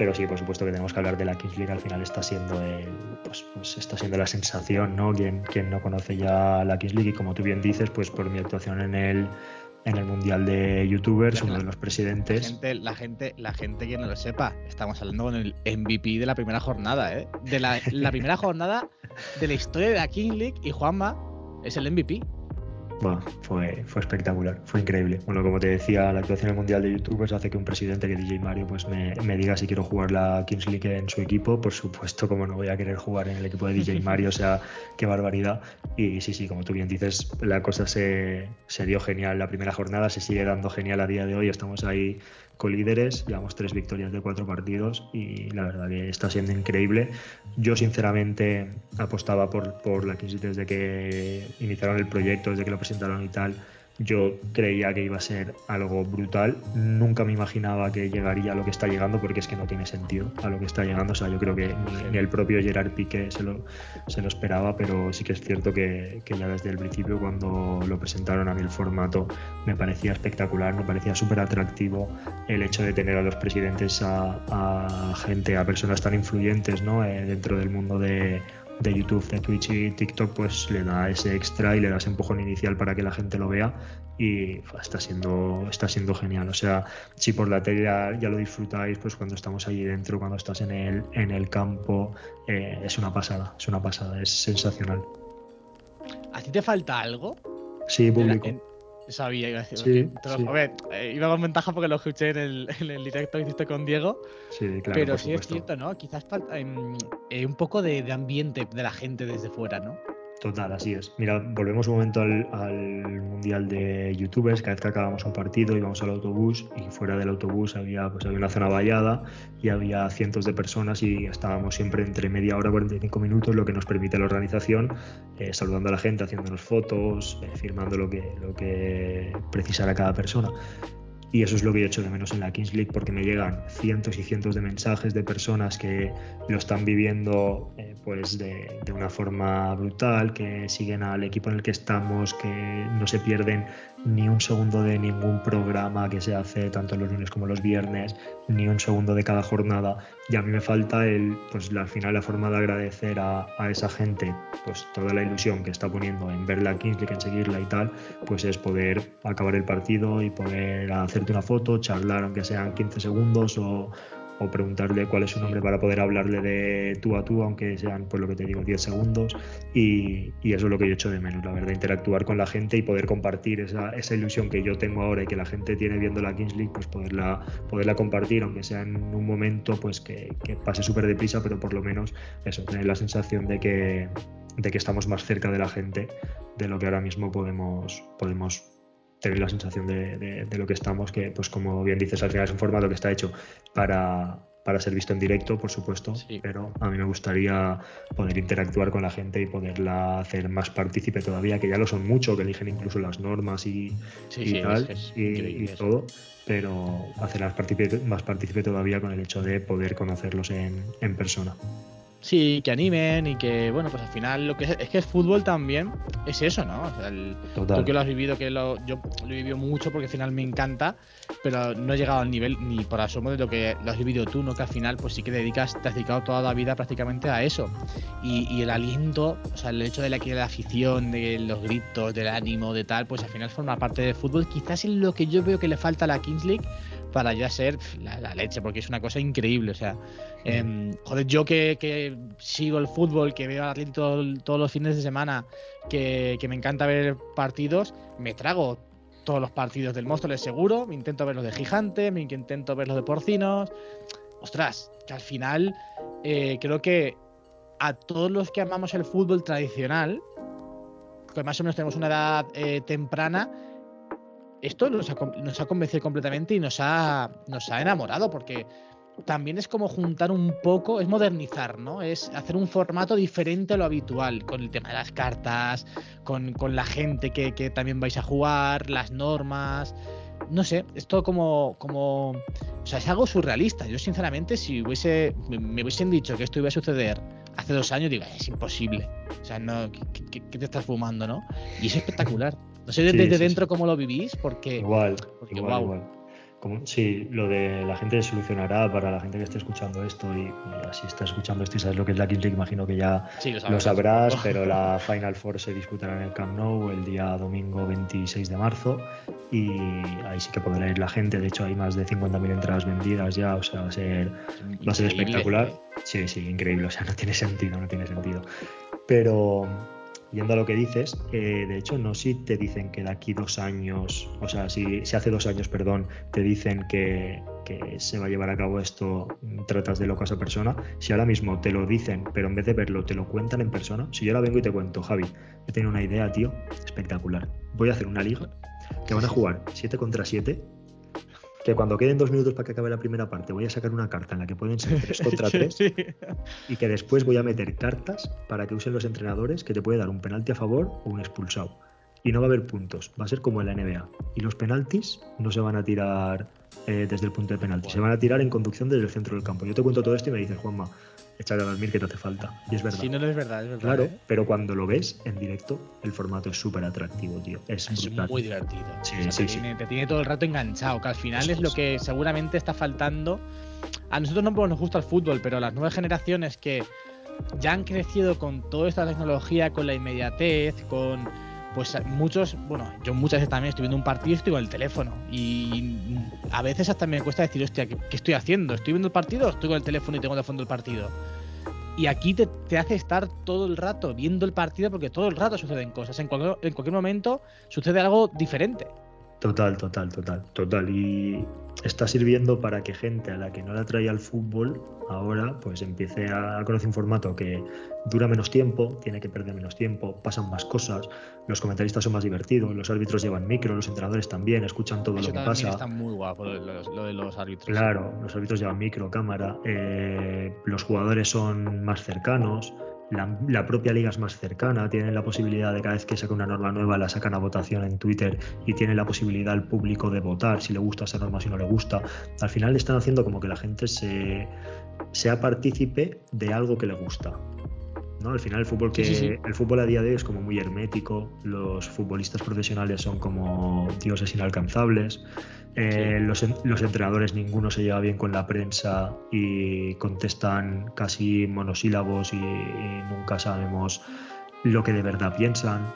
B: Pero sí, por supuesto que tenemos que hablar de la Kings League. Al final está siendo el, pues, pues está siendo la sensación, ¿no? Quien, quien no conoce ya la Kings League y como tú bien dices, pues por mi actuación en el en el mundial de youtubers, uno de los presidentes.
A: La gente, la gente, la gente que no lo sepa, estamos hablando con el MVP de la primera jornada, ¿eh? De la, la primera jornada de la historia de la King League y Juanma es el MVP.
B: Bueno, fue, fue espectacular, fue increíble. Bueno, como te decía, la actuación en el Mundial de YouTubers hace que un presidente que DJ Mario pues me, me, diga si quiero jugar la Kings League en su equipo. Por supuesto, como no voy a querer jugar en el equipo de DJ (laughs) Mario, o sea, qué barbaridad. Y sí, sí, como tú bien dices, la cosa se, se dio genial la primera jornada, se sigue dando genial a día de hoy. Estamos ahí colíderes, llevamos tres victorias de cuatro partidos y la verdad que está siendo increíble. Yo sinceramente apostaba por, por la Kings desde que iniciaron el proyecto, desde que lo presentaron y tal. Yo creía que iba a ser algo brutal. Nunca me imaginaba que llegaría a lo que está llegando porque es que no tiene sentido a lo que está llegando. O sea, yo creo que ni, el propio Gerard Piqué se lo, se lo esperaba, pero sí que es cierto que, que, ya desde el principio cuando lo presentaron a mí el formato me parecía espectacular, me parecía súper atractivo el hecho de tener a los presidentes a, a gente, a personas tan influyentes ¿no? Eh, dentro del mundo de de YouTube, de Twitch y TikTok, pues le da ese extra y le da ese empujón inicial para que la gente lo vea y está siendo, está siendo genial. O sea, si por la tele ya, ya lo disfrutáis, pues cuando estamos allí dentro, cuando estás en el, en el campo, eh, es una pasada, es una pasada, es sensacional.
A: ¿A ti te falta algo?
B: Sí, público.
A: Sabía, iba a decir.
B: Sí, sí.
A: a ver, eh, iba con ventaja porque lo escuché en el, (laughs) en el directo que hiciste con Diego.
B: Sí, claro,
A: pero sí es cierto, ¿no? Quizás falta em, eh, un poco de, de ambiente de la gente desde fuera, ¿no?
B: Total, así es. Mira, volvemos un momento al, al mundial de youtubers. Cada vez que acabamos un partido íbamos al autobús y fuera del autobús había, pues, había una zona vallada y había cientos de personas y estábamos siempre entre media hora y 45 minutos, lo que nos permite la organización, eh, saludando a la gente, haciéndonos fotos, eh, firmando lo que, lo que precisara cada persona. Y eso es lo que yo echo de menos en la Kings League porque me llegan cientos y cientos de mensajes de personas que lo están viviendo eh, pues de, de, una forma brutal, que siguen al equipo en el que estamos, que no se pierden ni un segundo de ningún programa que se hace tanto los lunes como los viernes, ni un segundo de cada jornada. Y a mí me falta el, pues al final la forma de agradecer a, a esa gente pues toda la ilusión que está poniendo en ver la Kings League, en seguirla y tal, pues es poder acabar el partido y poder hacerte una foto, charlar aunque sean 15 segundos o, o preguntarle cuál es su nombre para poder hablarle de tú a tú, aunque sean, pues lo que te digo, 10 segundos. Y, y eso es lo que yo echo de menos, la verdad, interactuar con la gente y poder compartir esa, esa, ilusión que yo tengo ahora y que la gente tiene viendo la Kings League, pues poderla, poderla compartir, aunque sea en un momento pues que, que pase súper deprisa, pero por lo menos eso, tener la sensación de que, de que estamos más cerca de la gente de lo que ahora mismo podemos, podemos tener la sensación de, de, de, lo que estamos, que pues como bien dices, al final es un formato que está hecho para, para ser visto en directo, por supuesto, sí. pero a mí me gustaría poder interactuar con la gente y poderla hacer más partícipe todavía, que ya lo son mucho, que eligen incluso las normas y,
A: sí,
B: y
A: sí,
B: tal,
A: es, es
B: y, y todo, pero hacerlas partícipe, más partícipe todavía con el hecho de poder conocerlos en, en persona.
A: Sí, que animen y que, bueno, pues al final lo que es, es que es fútbol también es eso, ¿no? O sea, el,
B: Total.
A: tú que lo has vivido, que lo, yo lo he vivido mucho porque al final me encanta, pero no he llegado al nivel ni por asomo de lo que lo has vivido tú, ¿no? Que al final pues sí que dedicas, te has dedicado toda la vida prácticamente a eso. Y, y el aliento, o sea, el hecho de la, de la afición, de los gritos, del ánimo, de tal, pues al final forma parte del fútbol. Quizás es lo que yo veo que le falta a la Kings League para ya ser la, la, leche, porque es una cosa increíble. O sea, eh, joder, yo que, que, sigo el fútbol, que veo al Atlético todo, todos los fines de semana, que, que, me encanta ver partidos, me trago todos los partidos del Móstoles seguro, me intento ver los de Gigante, me intento ver los de Porcinos. Ostras, que al final eh, creo que a todos los que amamos el fútbol tradicional, que más o menos tenemos una edad eh, temprana, esto nos ha, con- nos ha convencido completamente y nos ha, nos ha enamorado porque también es como juntar un poco, es modernizar, ¿no? Es hacer un formato diferente a lo habitual, con el tema de las cartas, con, con la gente que, que también vais a jugar, las normas. No sé, es todo como, como. O sea, es algo surrealista. Yo, sinceramente, si hubiese. Me, hubiesen dicho que esto iba a suceder hace dos años, digo, es imposible. O sea, no, ¿qué, qué- qué te estás fumando, no? Y es espectacular. No sé desde
B: sí,
A: dentro
B: sí.
A: cómo lo vivís, porque.
B: Igual,
A: porque,
B: igual,
A: guau.
B: igual. Como, sí, lo de la gente solucionará para la gente que esté escuchando esto y, si está escuchando esto y sabes lo que es la Kings League, imagino que ya
A: Sí,
B: lo sabrás, pero la Final Four se disputará en el Camp Nou el día domingo 26 de marzo y ahí sí que podrá ir la gente, de hecho hay más de 50.000 entradas vendidas ya, o sea, va a ser Va a ser espectacular.
A: ¿eh?
B: Sí, sí, increíble. O sea, no tiene sentido, no tiene sentido. Pero yendo a lo que dices, eh, de hecho, no si te dicen que de aquí dos años, o sea, si, si hace dos años, perdón, te dicen que, que se va a llevar a cabo esto, mm, tratas de loco a esa persona. Si ahora mismo te lo dicen, pero en vez de verlo, te lo cuentan en persona. Si yo ahora vengo y te cuento, Javi, he tenido una idea, tío, espectacular. Voy a hacer una liga que van a jugar 7 contra 7 que cuando queden dos minutos para que acabe la primera parte voy a sacar una carta en la que pueden ser 3 (laughs) contra 3
A: Sí.
B: y que después voy a meter cartas para que usen los entrenadores que te puede dar un penalti a favor o un expulsado. Y no va a haber puntos, va a ser como en la NBA. Y los penaltis no se van a tirar eh, desde el punto de penalti, se van a tirar en conducción desde el centro del campo. Yo te cuento todo esto y me dices, Juanma, échale a dormir que te hace falta. Y es verdad.
A: Sí, no, no es verdad, es verdad.
B: Claro,
A: ¿eh?
B: pero cuando lo ves en directo, el formato es súper atractivo, tío. Es,
A: muy divertido.
B: Sí,
A: O sea,
B: sí,
A: te,
B: sí.
A: Tiene, te tiene todo el rato enganchado, que al final es lo que seguramente está faltando. A nosotros no nos gusta el fútbol, pero las nuevas generaciones que ya han crecido con toda esta tecnología, con la inmediatez, con pues muchos, bueno, yo muchas veces también estoy viendo un partido y estoy con el teléfono. Y a veces hasta me cuesta decir, hostia, ¿qué, qué estoy haciendo? ¿Estoy viendo el partido o estoy con el teléfono y tengo de fondo el partido? Y aquí te, hace estar todo el rato viendo el partido porque todo el rato suceden cosas. En cualquier, en cualquier momento sucede algo diferente.
B: Total, total, total, total. Y está sirviendo para que gente a la que no la traía al fútbol ahora pues empiece a conocer un formato que dura menos tiempo, tiene que perder menos tiempo, pasan más cosas, los comentaristas son más divertidos, los árbitros llevan micro, los entrenadores también, escuchan todo
A: Eso
B: lo que pasa.
A: está muy guapo, lo de los árbitros.
B: Claro, los árbitros llevan micro, cámara, eh, los jugadores son más cercanos, la, propia liga es más cercana, tienen la posibilidad de cada vez que saca una norma nueva la sacan a votación en Twitter y tienen la posibilidad el público de votar si le gusta esa norma, si no le gusta. Al final están haciendo como que la gente se, sea partícipe de algo que le gusta. ¿No? Al final el fútbol que
A: Sí, sí, sí.
B: el fútbol a día de hoy es como muy hermético, los futbolistas profesionales son como dioses inalcanzables, eh, los, los entrenadores ninguno se lleva bien con la prensa y contestan casi monosílabos y, y nunca sabemos lo que de verdad piensan.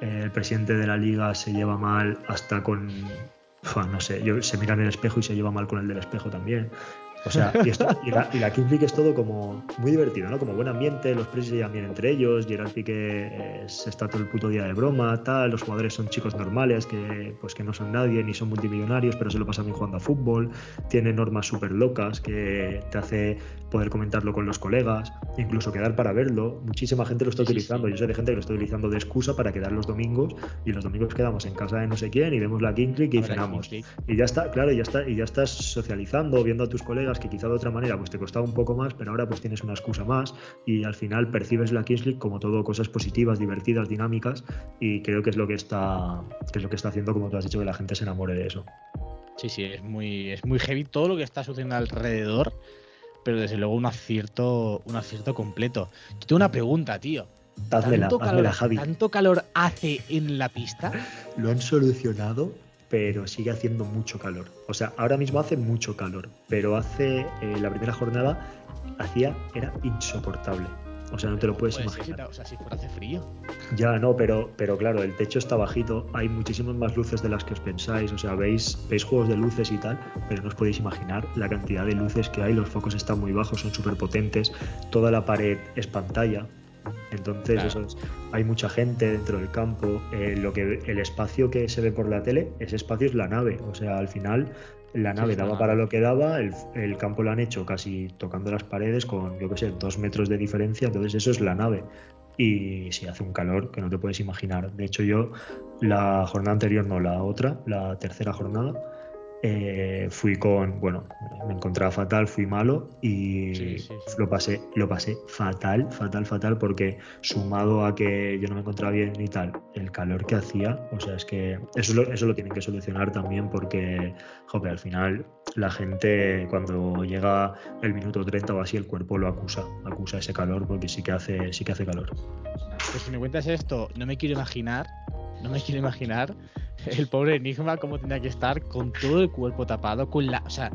B: Eh, el presidente de la liga se lleva mal hasta con, no sé, se mira en el espejo y se lleva mal con el del espejo también. O sea, y, esto- y la, y la Kings League es todo como muy divertido, ¿no? Como buen ambiente, los presos se llevan bien entre ellos, Gerard Piqué se está todo el puto día de broma, tal, los jugadores son chicos normales que pues que no son nadie ni son multimillonarios, pero se lo pasan bien jugando a fútbol, tiene normas súper locas que te hace poder comentarlo con los colegas, incluso quedar para verlo. Muchísima gente lo está
A: Sí,
B: utilizando,
A: sí.
B: yo sé de gente que lo está utilizando de excusa para quedar los domingos y los domingos quedamos en casa de no sé quién y vemos la Kings League y cenamos. Y ya está, claro, y ya está, y ya estás socializando, viendo a tus colegas que quizá de otra manera pues te costaba un poco más, pero ahora pues tienes una excusa más y al final percibes la Kings League como todo cosas positivas, divertidas, dinámicas y creo que es lo que está que es lo que está haciendo como tú has dicho que la gente se enamore de eso.
A: Sí, sí, es muy, es muy heavy todo lo que está sucediendo alrededor, pero desde luego un acierto, un acierto completo. Yo tengo una pregunta, tío. ¿Tanto calor,
B: Javi.
A: ¿Tanto calor hace en la pista?
B: Lo han solucionado, pero sigue haciendo mucho calor. O sea, ahora mismo hace mucho calor, pero hace eh, la primera jornada hacía era insoportable. O sea, no te lo puedes
A: Puede ser,
B: imaginar.
A: o sea, si fuera hace frío.
B: Ya, no, pero, pero claro, el techo está bajito, hay muchísimas más luces de las que os pensáis, o sea, veis, veis juegos de luces y tal, pero no os podéis imaginar la cantidad de luces que hay, los focos están muy bajos, son súper potentes, toda la pared es pantalla, entonces
A: Claro.
B: eso es- hay mucha gente dentro del campo, eh, lo que, el espacio que se ve por la tele, ese espacio es la nave, o sea, al final la nave daba
A: nave.
B: para lo que daba, el, el campo lo han hecho casi tocando las paredes con, yo qué sé, dos metros de diferencia, entonces eso es la nave y sí, hace un calor que no te puedes imaginar. De hecho, yo la jornada anterior, no, la otra, la tercera jornada, eh, fui con, bueno, me encontraba fatal, fui malo y
A: Sí, sí, sí.
B: lo pasé, lo pasé fatal, fatal, fatal, porque sumado a que yo no me encontraba bien y tal, el calor que hacía, o sea, es que eso lo, eso lo tienen que solucionar también porque, joder, al final la gente cuando llega el minuto 30 o así, el cuerpo lo acusa, acusa ese calor porque sí que hace, sí que hace calor.
A: Pues si me cuentas esto, no me quiero imaginar, no me quiero imaginar el pobre Enigma cómo tendría que estar con todo el cuerpo tapado, con la, o sea,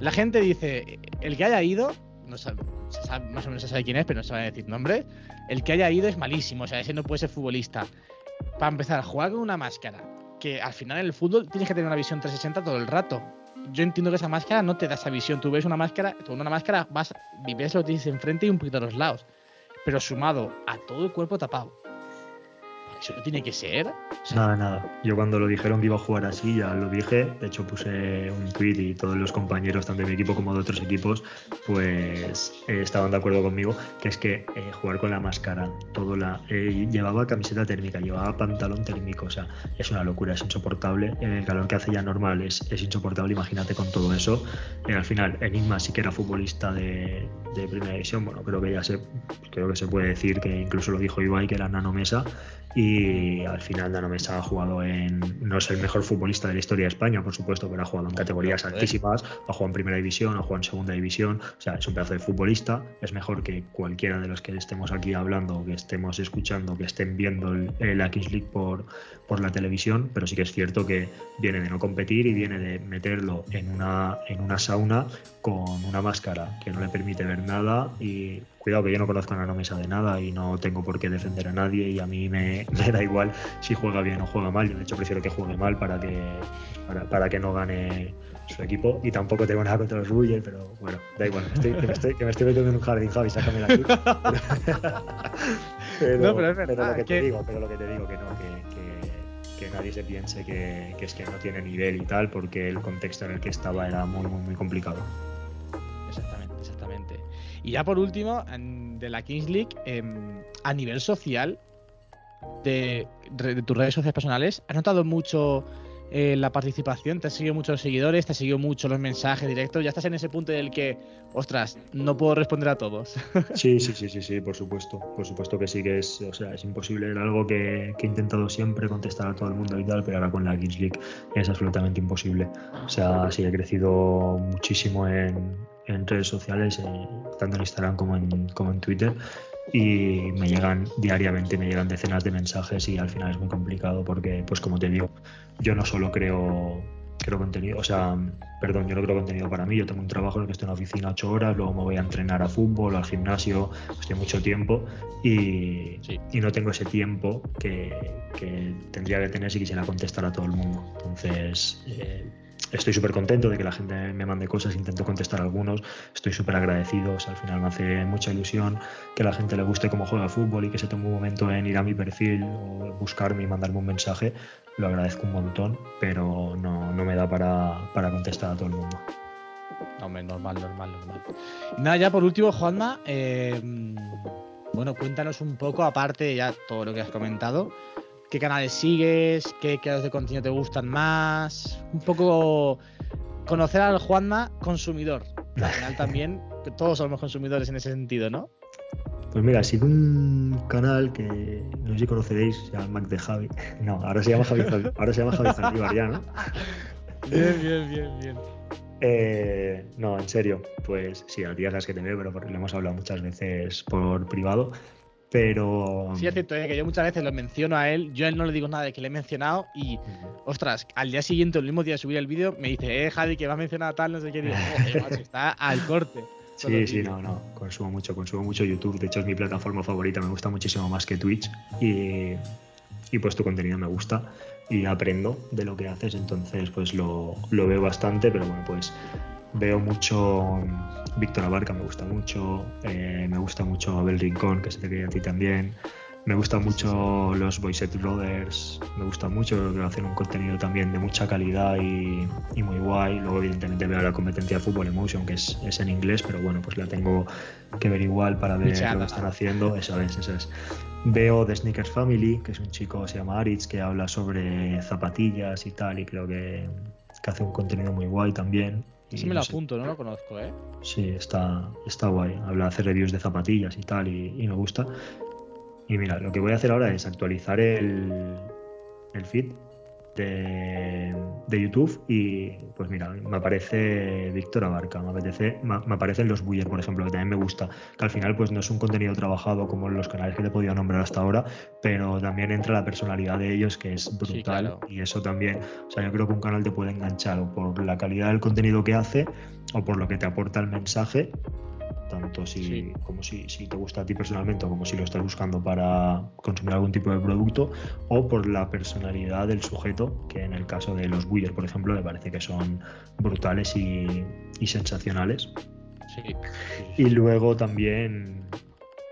A: la gente dice, el que haya ido, no sabe, sabe- más o menos se sabe quién es, pero no se va a decir nombre, el que haya ido es malísimo, o sea, ese no puede ser futbolista. Para empezar a jugar con una máscara, que al final en el fútbol tienes que tener una visión 360 todo el rato. Yo entiendo que esa máscara no te da esa visión. Tú ves una máscara, con una máscara vas ves lo que tienes enfrente y un poquito a los lados. Pero sumado a todo el cuerpo tapado. Eso no tiene que ser.
B: Nada, nada. Yo cuando lo dijeron que iba a jugar así, ya lo dije. De hecho, puse un tweet y todos los compañeros, tanto de mi equipo como de otros equipos, pues eh, estaban de acuerdo conmigo, que es que eh, jugar con la máscara, todo la eh, llevaba camiseta térmica, llevaba pantalón térmico, o sea, es una locura, es insoportable. El calor que hace ya normal es, es insoportable, imagínate con todo eso. Al final, Enigma sí que era futbolista de, de primera división, bueno, creo que ya se, creo que se puede decir que incluso lo dijo Ibai, que era Nano Mesa, y al final Nano Mesa ha jugado en, no es el mejor futbolista de la historia de España, por supuesto, pero ha jugado en categorías altísimas, ha jugado en primera división, ha jugado en segunda división, o sea, es un pedazo de futbolista, es mejor que cualquiera de los que estemos aquí hablando, que estemos escuchando, que estén viendo el- la Kings League por, por la televisión, pero sí que es cierto que viene de no competir y viene de meterlo en una, en una sauna con una máscara que no le permite ver nada y cuidado que yo no conozco a Nano Mesa de nada y no tengo por qué defender a nadie y a mí me, (laughs) me da igual si juega bien o juega mal, yo de hecho prefiero que juegue mal para que, para, para que no gane su equipo y tampoco tengo nada contra los Ruller, pero bueno, da igual, estoy- que, me estoy, que me estoy metiendo en un jardín, Javi, sácame aquí. (laughs) pero,
A: No, pero es verdad,
B: lo que te digo, pero lo que te digo que no, que, que- que nadie se piense que, es que no tiene nivel y tal, porque el contexto en el que estaba era muy, muy, muy complicado.
A: Exactamente, exactamente. Y ya por último, de la Kings League, em, a nivel social, de, de tus redes sociales personales, ¿has notado mucho eh, la participación? ¿Te has seguido mucho los seguidores? ¿Te has seguido mucho los mensajes directos? ¿Ya estás en ese punto en el que, ostras, no puedo responder a todos? (laughs)
B: Sí, sí, sí, sí, sí, por supuesto. Por supuesto que sí que es, o sea, es imposible. Era algo que, he intentado siempre contestar a todo el mundo y tal, pero ahora con la Kings League es absolutamente imposible. O sea, sí, he crecido muchísimo en, en redes sociales, eh, tanto en Instagram como en, como en Twitter. Y me llegan diariamente, me llegan decenas de mensajes y al final es muy complicado porque, pues como te digo, yo no solo creo creo contenido, o sea, perdón, yo no creo contenido para mí, yo tengo un trabajo en el que estoy en la oficina ocho horas, luego me voy a entrenar a fútbol, al gimnasio, estoy mucho tiempo y,
A: Sí.
B: y no tengo ese tiempo que, que tendría que tener si quisiera contestar a todo el mundo. Entonces, eh, estoy súper contento de que la gente me mande cosas, intento contestar algunos, estoy súper agradecido, al final me hace mucha ilusión que la gente le guste cómo juega fútbol y que se tome un momento en ir a mi perfil o buscarme y mandarme un mensaje, lo agradezco un montón, pero no, no me da para, para contestar a todo el mundo.
A: Hombre, normal, normal, normal. Nada, ya por último, Juanma, eh, bueno, cuéntanos un poco, aparte de ya todo lo que has comentado, qué canales sigues, qué creadores de contenido te gustan más, un poco conocer al Juanma consumidor. Al final (laughs) también, que todos somos consumidores en ese sentido, ¿no?
B: Pues mira, sigo un canal que no sé si conoceréis, se llama Mac de Javi. (laughs) No, ahora se llama Javi, ahora se llama Javi Zaldívar ya, ¿no? (laughs)
A: Bien, bien, bien, bien.
B: Eh, no, en serio, pues sí, al día sabes que te veo, pero porque lo hemos hablado muchas veces por privado. Pero.
A: Sí, es cierto, eh, que yo muchas veces lo menciono a él, yo a él no le digo nada de que le he mencionado y, ostras, al día siguiente, el mismo día de subir el vídeo, me dice, eh, Javi, que va a mencionar a tal, no sé qué. Digo, "Joder, macho, (laughs) está al corte.
B: Sí, sí,
A: vídeos".
B: no, no, consumo mucho, consumo mucho YouTube. De hecho, es mi plataforma favorita, me gusta muchísimo más que Twitch. Y, y pues tu contenido me gusta y aprendo de lo que haces, entonces pues lo, lo veo bastante, pero bueno, pues veo mucho Víctor Abarca, me gusta mucho, eh, me gusta mucho Abel Rincón, que se te quería a ti también. Me gustan mucho los Boyset Brothers, me gusta mucho, creo que hacen un contenido también de mucha calidad y, y muy guay. Luego, evidentemente, veo la competencia de Fútbol Emotion, que es, es en inglés, pero bueno, pues la tengo que ver igual para ver lo que están haciendo. Eso es, eso es. Veo The Sneakers Family, que es un chico, se llama Aritz, que habla sobre zapatillas y tal, y creo que, que hace un contenido muy guay también.
A: Ese me
B: no
A: lo
B: sé,
A: apunto, no lo conozco, ¿eh?
B: Sí, está, está guay. Habla, hace reviews de zapatillas y tal, y, y me gusta. Y mira, lo que voy a hacer ahora es actualizar el, el feed de, de YouTube y pues mira, me aparece Víctor Abarca, me, apetece, me, me aparecen los Buller, por ejemplo, que también me gusta, que al final pues no es un contenido trabajado como los canales que te he podido nombrar hasta ahora, pero también entra la personalidad de ellos que es brutal
A: claro.
B: y eso también, o sea, yo creo que un canal te puede enganchar o por la calidad del contenido que hace o por lo que te aporta el mensaje tanto si,
A: Sí.
B: como si, si te gusta a ti personalmente o como si lo estás buscando para consumir algún tipo de producto o por la personalidad del sujeto que en el caso de los Buyer por ejemplo me parece que son brutales y, y sensacionales
A: sí.
B: y luego también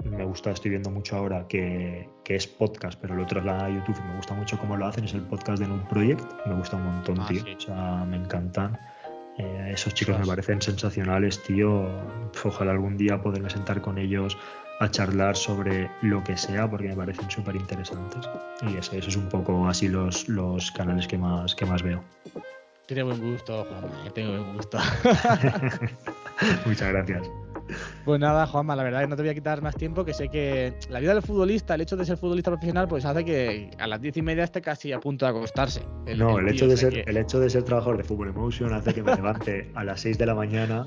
B: me gusta, estoy viendo mucho ahora que, que es podcast, pero lo trasladan a YouTube y me gusta mucho cómo lo hacen, es el podcast de Nude Project. Me gusta un montón,
A: Ah,
B: tío.
A: sí.
B: O sea, me encantan. Eh, esos chicos me parecen sensacionales, tío. Ojalá algún día poderme sentar con ellos a charlar sobre lo que sea, porque me parecen súper interesantes. Y eso, eso es un poco así los, los canales que más, que más veo.
A: Tiene buen gusto, Juanma, eh, tiene buen gusto. (laughs) (laughs)
B: Muchas gracias.
A: Pues nada, Juanma, la verdad que no te voy a quitar más tiempo, que sé que la vida del futbolista, el hecho de ser futbolista profesional, pues hace que a las diez y media esté casi a punto de acostarse.
B: No, el hecho, de ser,
A: que-
B: el hecho de ser trabajador de Fútbol Emotion hace que me levante a las 6 de la mañana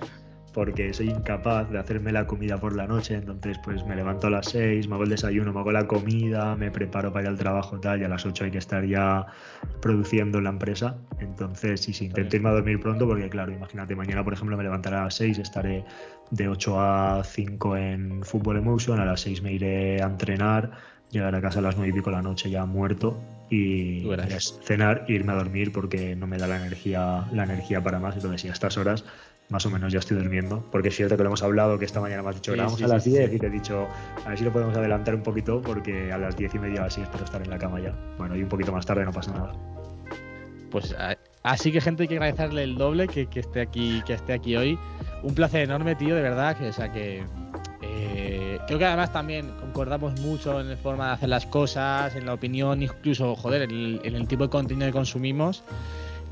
B: porque soy incapaz de hacerme la comida por la noche, entonces pues me levanto a las 6, me hago el desayuno, me hago la comida, me preparo para ir al trabajo tal, y a las 8 hay que estar ya produciendo en la empresa, entonces sí, sí, intento irme a dormir pronto porque claro, imagínate, mañana por ejemplo me levantaré a las 6, estaré de 8 a 5 en Fútbol Emotion, a las 6 me iré a entrenar, llegar a casa a las 9 y pico de la noche ya muerto y cenar e irme a dormir porque no me da la energía, la energía para más. Entonces, sí, a estas horas más o menos ya estoy durmiendo. Porque es cierto que lo hemos hablado, que esta mañana me has dicho
A: Sí,
B: grabamos
A: sí,
B: a las
A: sí,
B: 10
A: sí.
B: y te he dicho a ver si lo podemos adelantar un poquito porque a las 10 y media así espero estar en la cama ya. Bueno, y un poquito más tarde no pasa nada.
A: Pues así que gente hay que agradecerle el doble que, que esté aquí, que esté aquí hoy. Un placer enorme, tío, de verdad. Que, o sea que eh, creo que además también concordamos mucho en la forma de hacer las cosas, en la opinión, incluso, joder, en el, en el tipo de contenido que consumimos.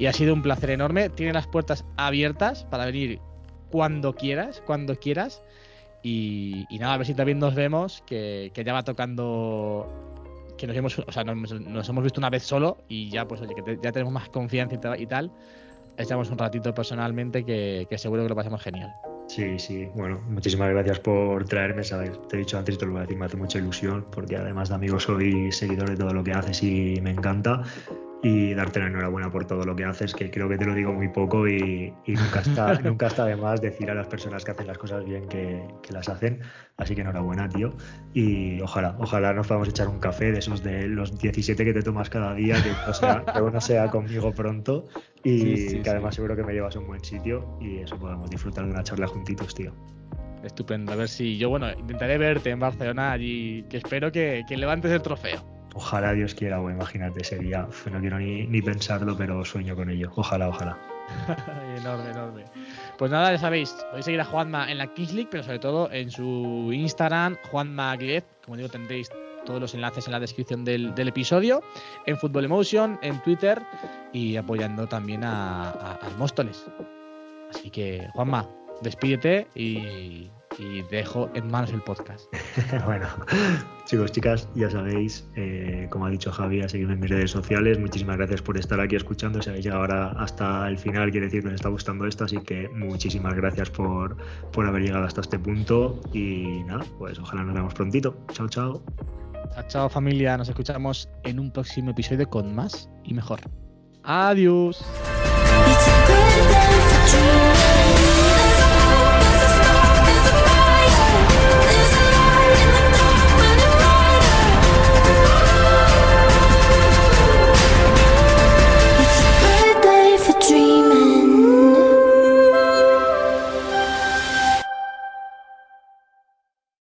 A: Y ha sido un placer enorme. Tiene las puertas abiertas para venir cuando quieras, cuando quieras. Y, y nada, a ver si también nos vemos, que, que ya va tocando que nos hemos, o sea, nos, nos hemos visto una vez solo y ya, pues oye, que ya tenemos más confianza y, y tal. Echamos un ratito personalmente que, que seguro que lo pasamos genial.
B: Sí, sí, bueno, muchísimas gracias por traerme, ¿sabes? Te he dicho antes y te lo voy a decir, me hace mucha ilusión porque además de amigo soy seguidor de todo lo que haces y me encanta. Y darte la enhorabuena por todo lo que haces, que creo que te lo digo muy poco y, y nunca, está, (laughs) nunca está de más decir a las personas que hacen las cosas bien que, que las hacen. Así que enhorabuena, tío. Y ojalá, ojalá nos podamos echar un café de esos de los 17 que te tomas cada día, que uno sea, (laughs) que uno sea conmigo pronto y
A: Sí, sí,
B: que
A: sí.
B: además seguro que me llevas a un buen sitio y eso podamos disfrutar de una charla juntitos, tío.
A: Estupendo. A ver si yo, bueno, intentaré verte en Barcelona allí, que espero que, que levantes el trofeo.
B: Ojalá Dios quiera, o imagínate, sería, no quiero ni, ni pensarlo, pero sueño con ello. Ojalá, ojalá. (laughs)
A: enorme, enorme. Pues nada, ya sabéis, podéis seguir a Juanma en la Kings pero sobre todo en su Instagram, Juanma Glez. Como digo, tendréis todos los enlaces en la descripción del, del episodio, en Football Emotion, en Twitter y apoyando también a, a- Móstoles. Así que, Juanma, despídete y, y dejo en manos el podcast. (laughs)
B: bueno, chicos, chicas, ya sabéis, eh, como ha dicho Javi, a seguirme en mis redes sociales. Muchísimas gracias por estar aquí escuchando. Si habéis llegado ahora hasta el final, quiere decir que os está gustando esto. Así que muchísimas gracias por, por haber llegado hasta este punto. Y nada, pues ojalá nos vemos prontito. Chao, chao.
A: Chao, chao familia, nos escuchamos en un próximo episodio con más y mejor. Adiós.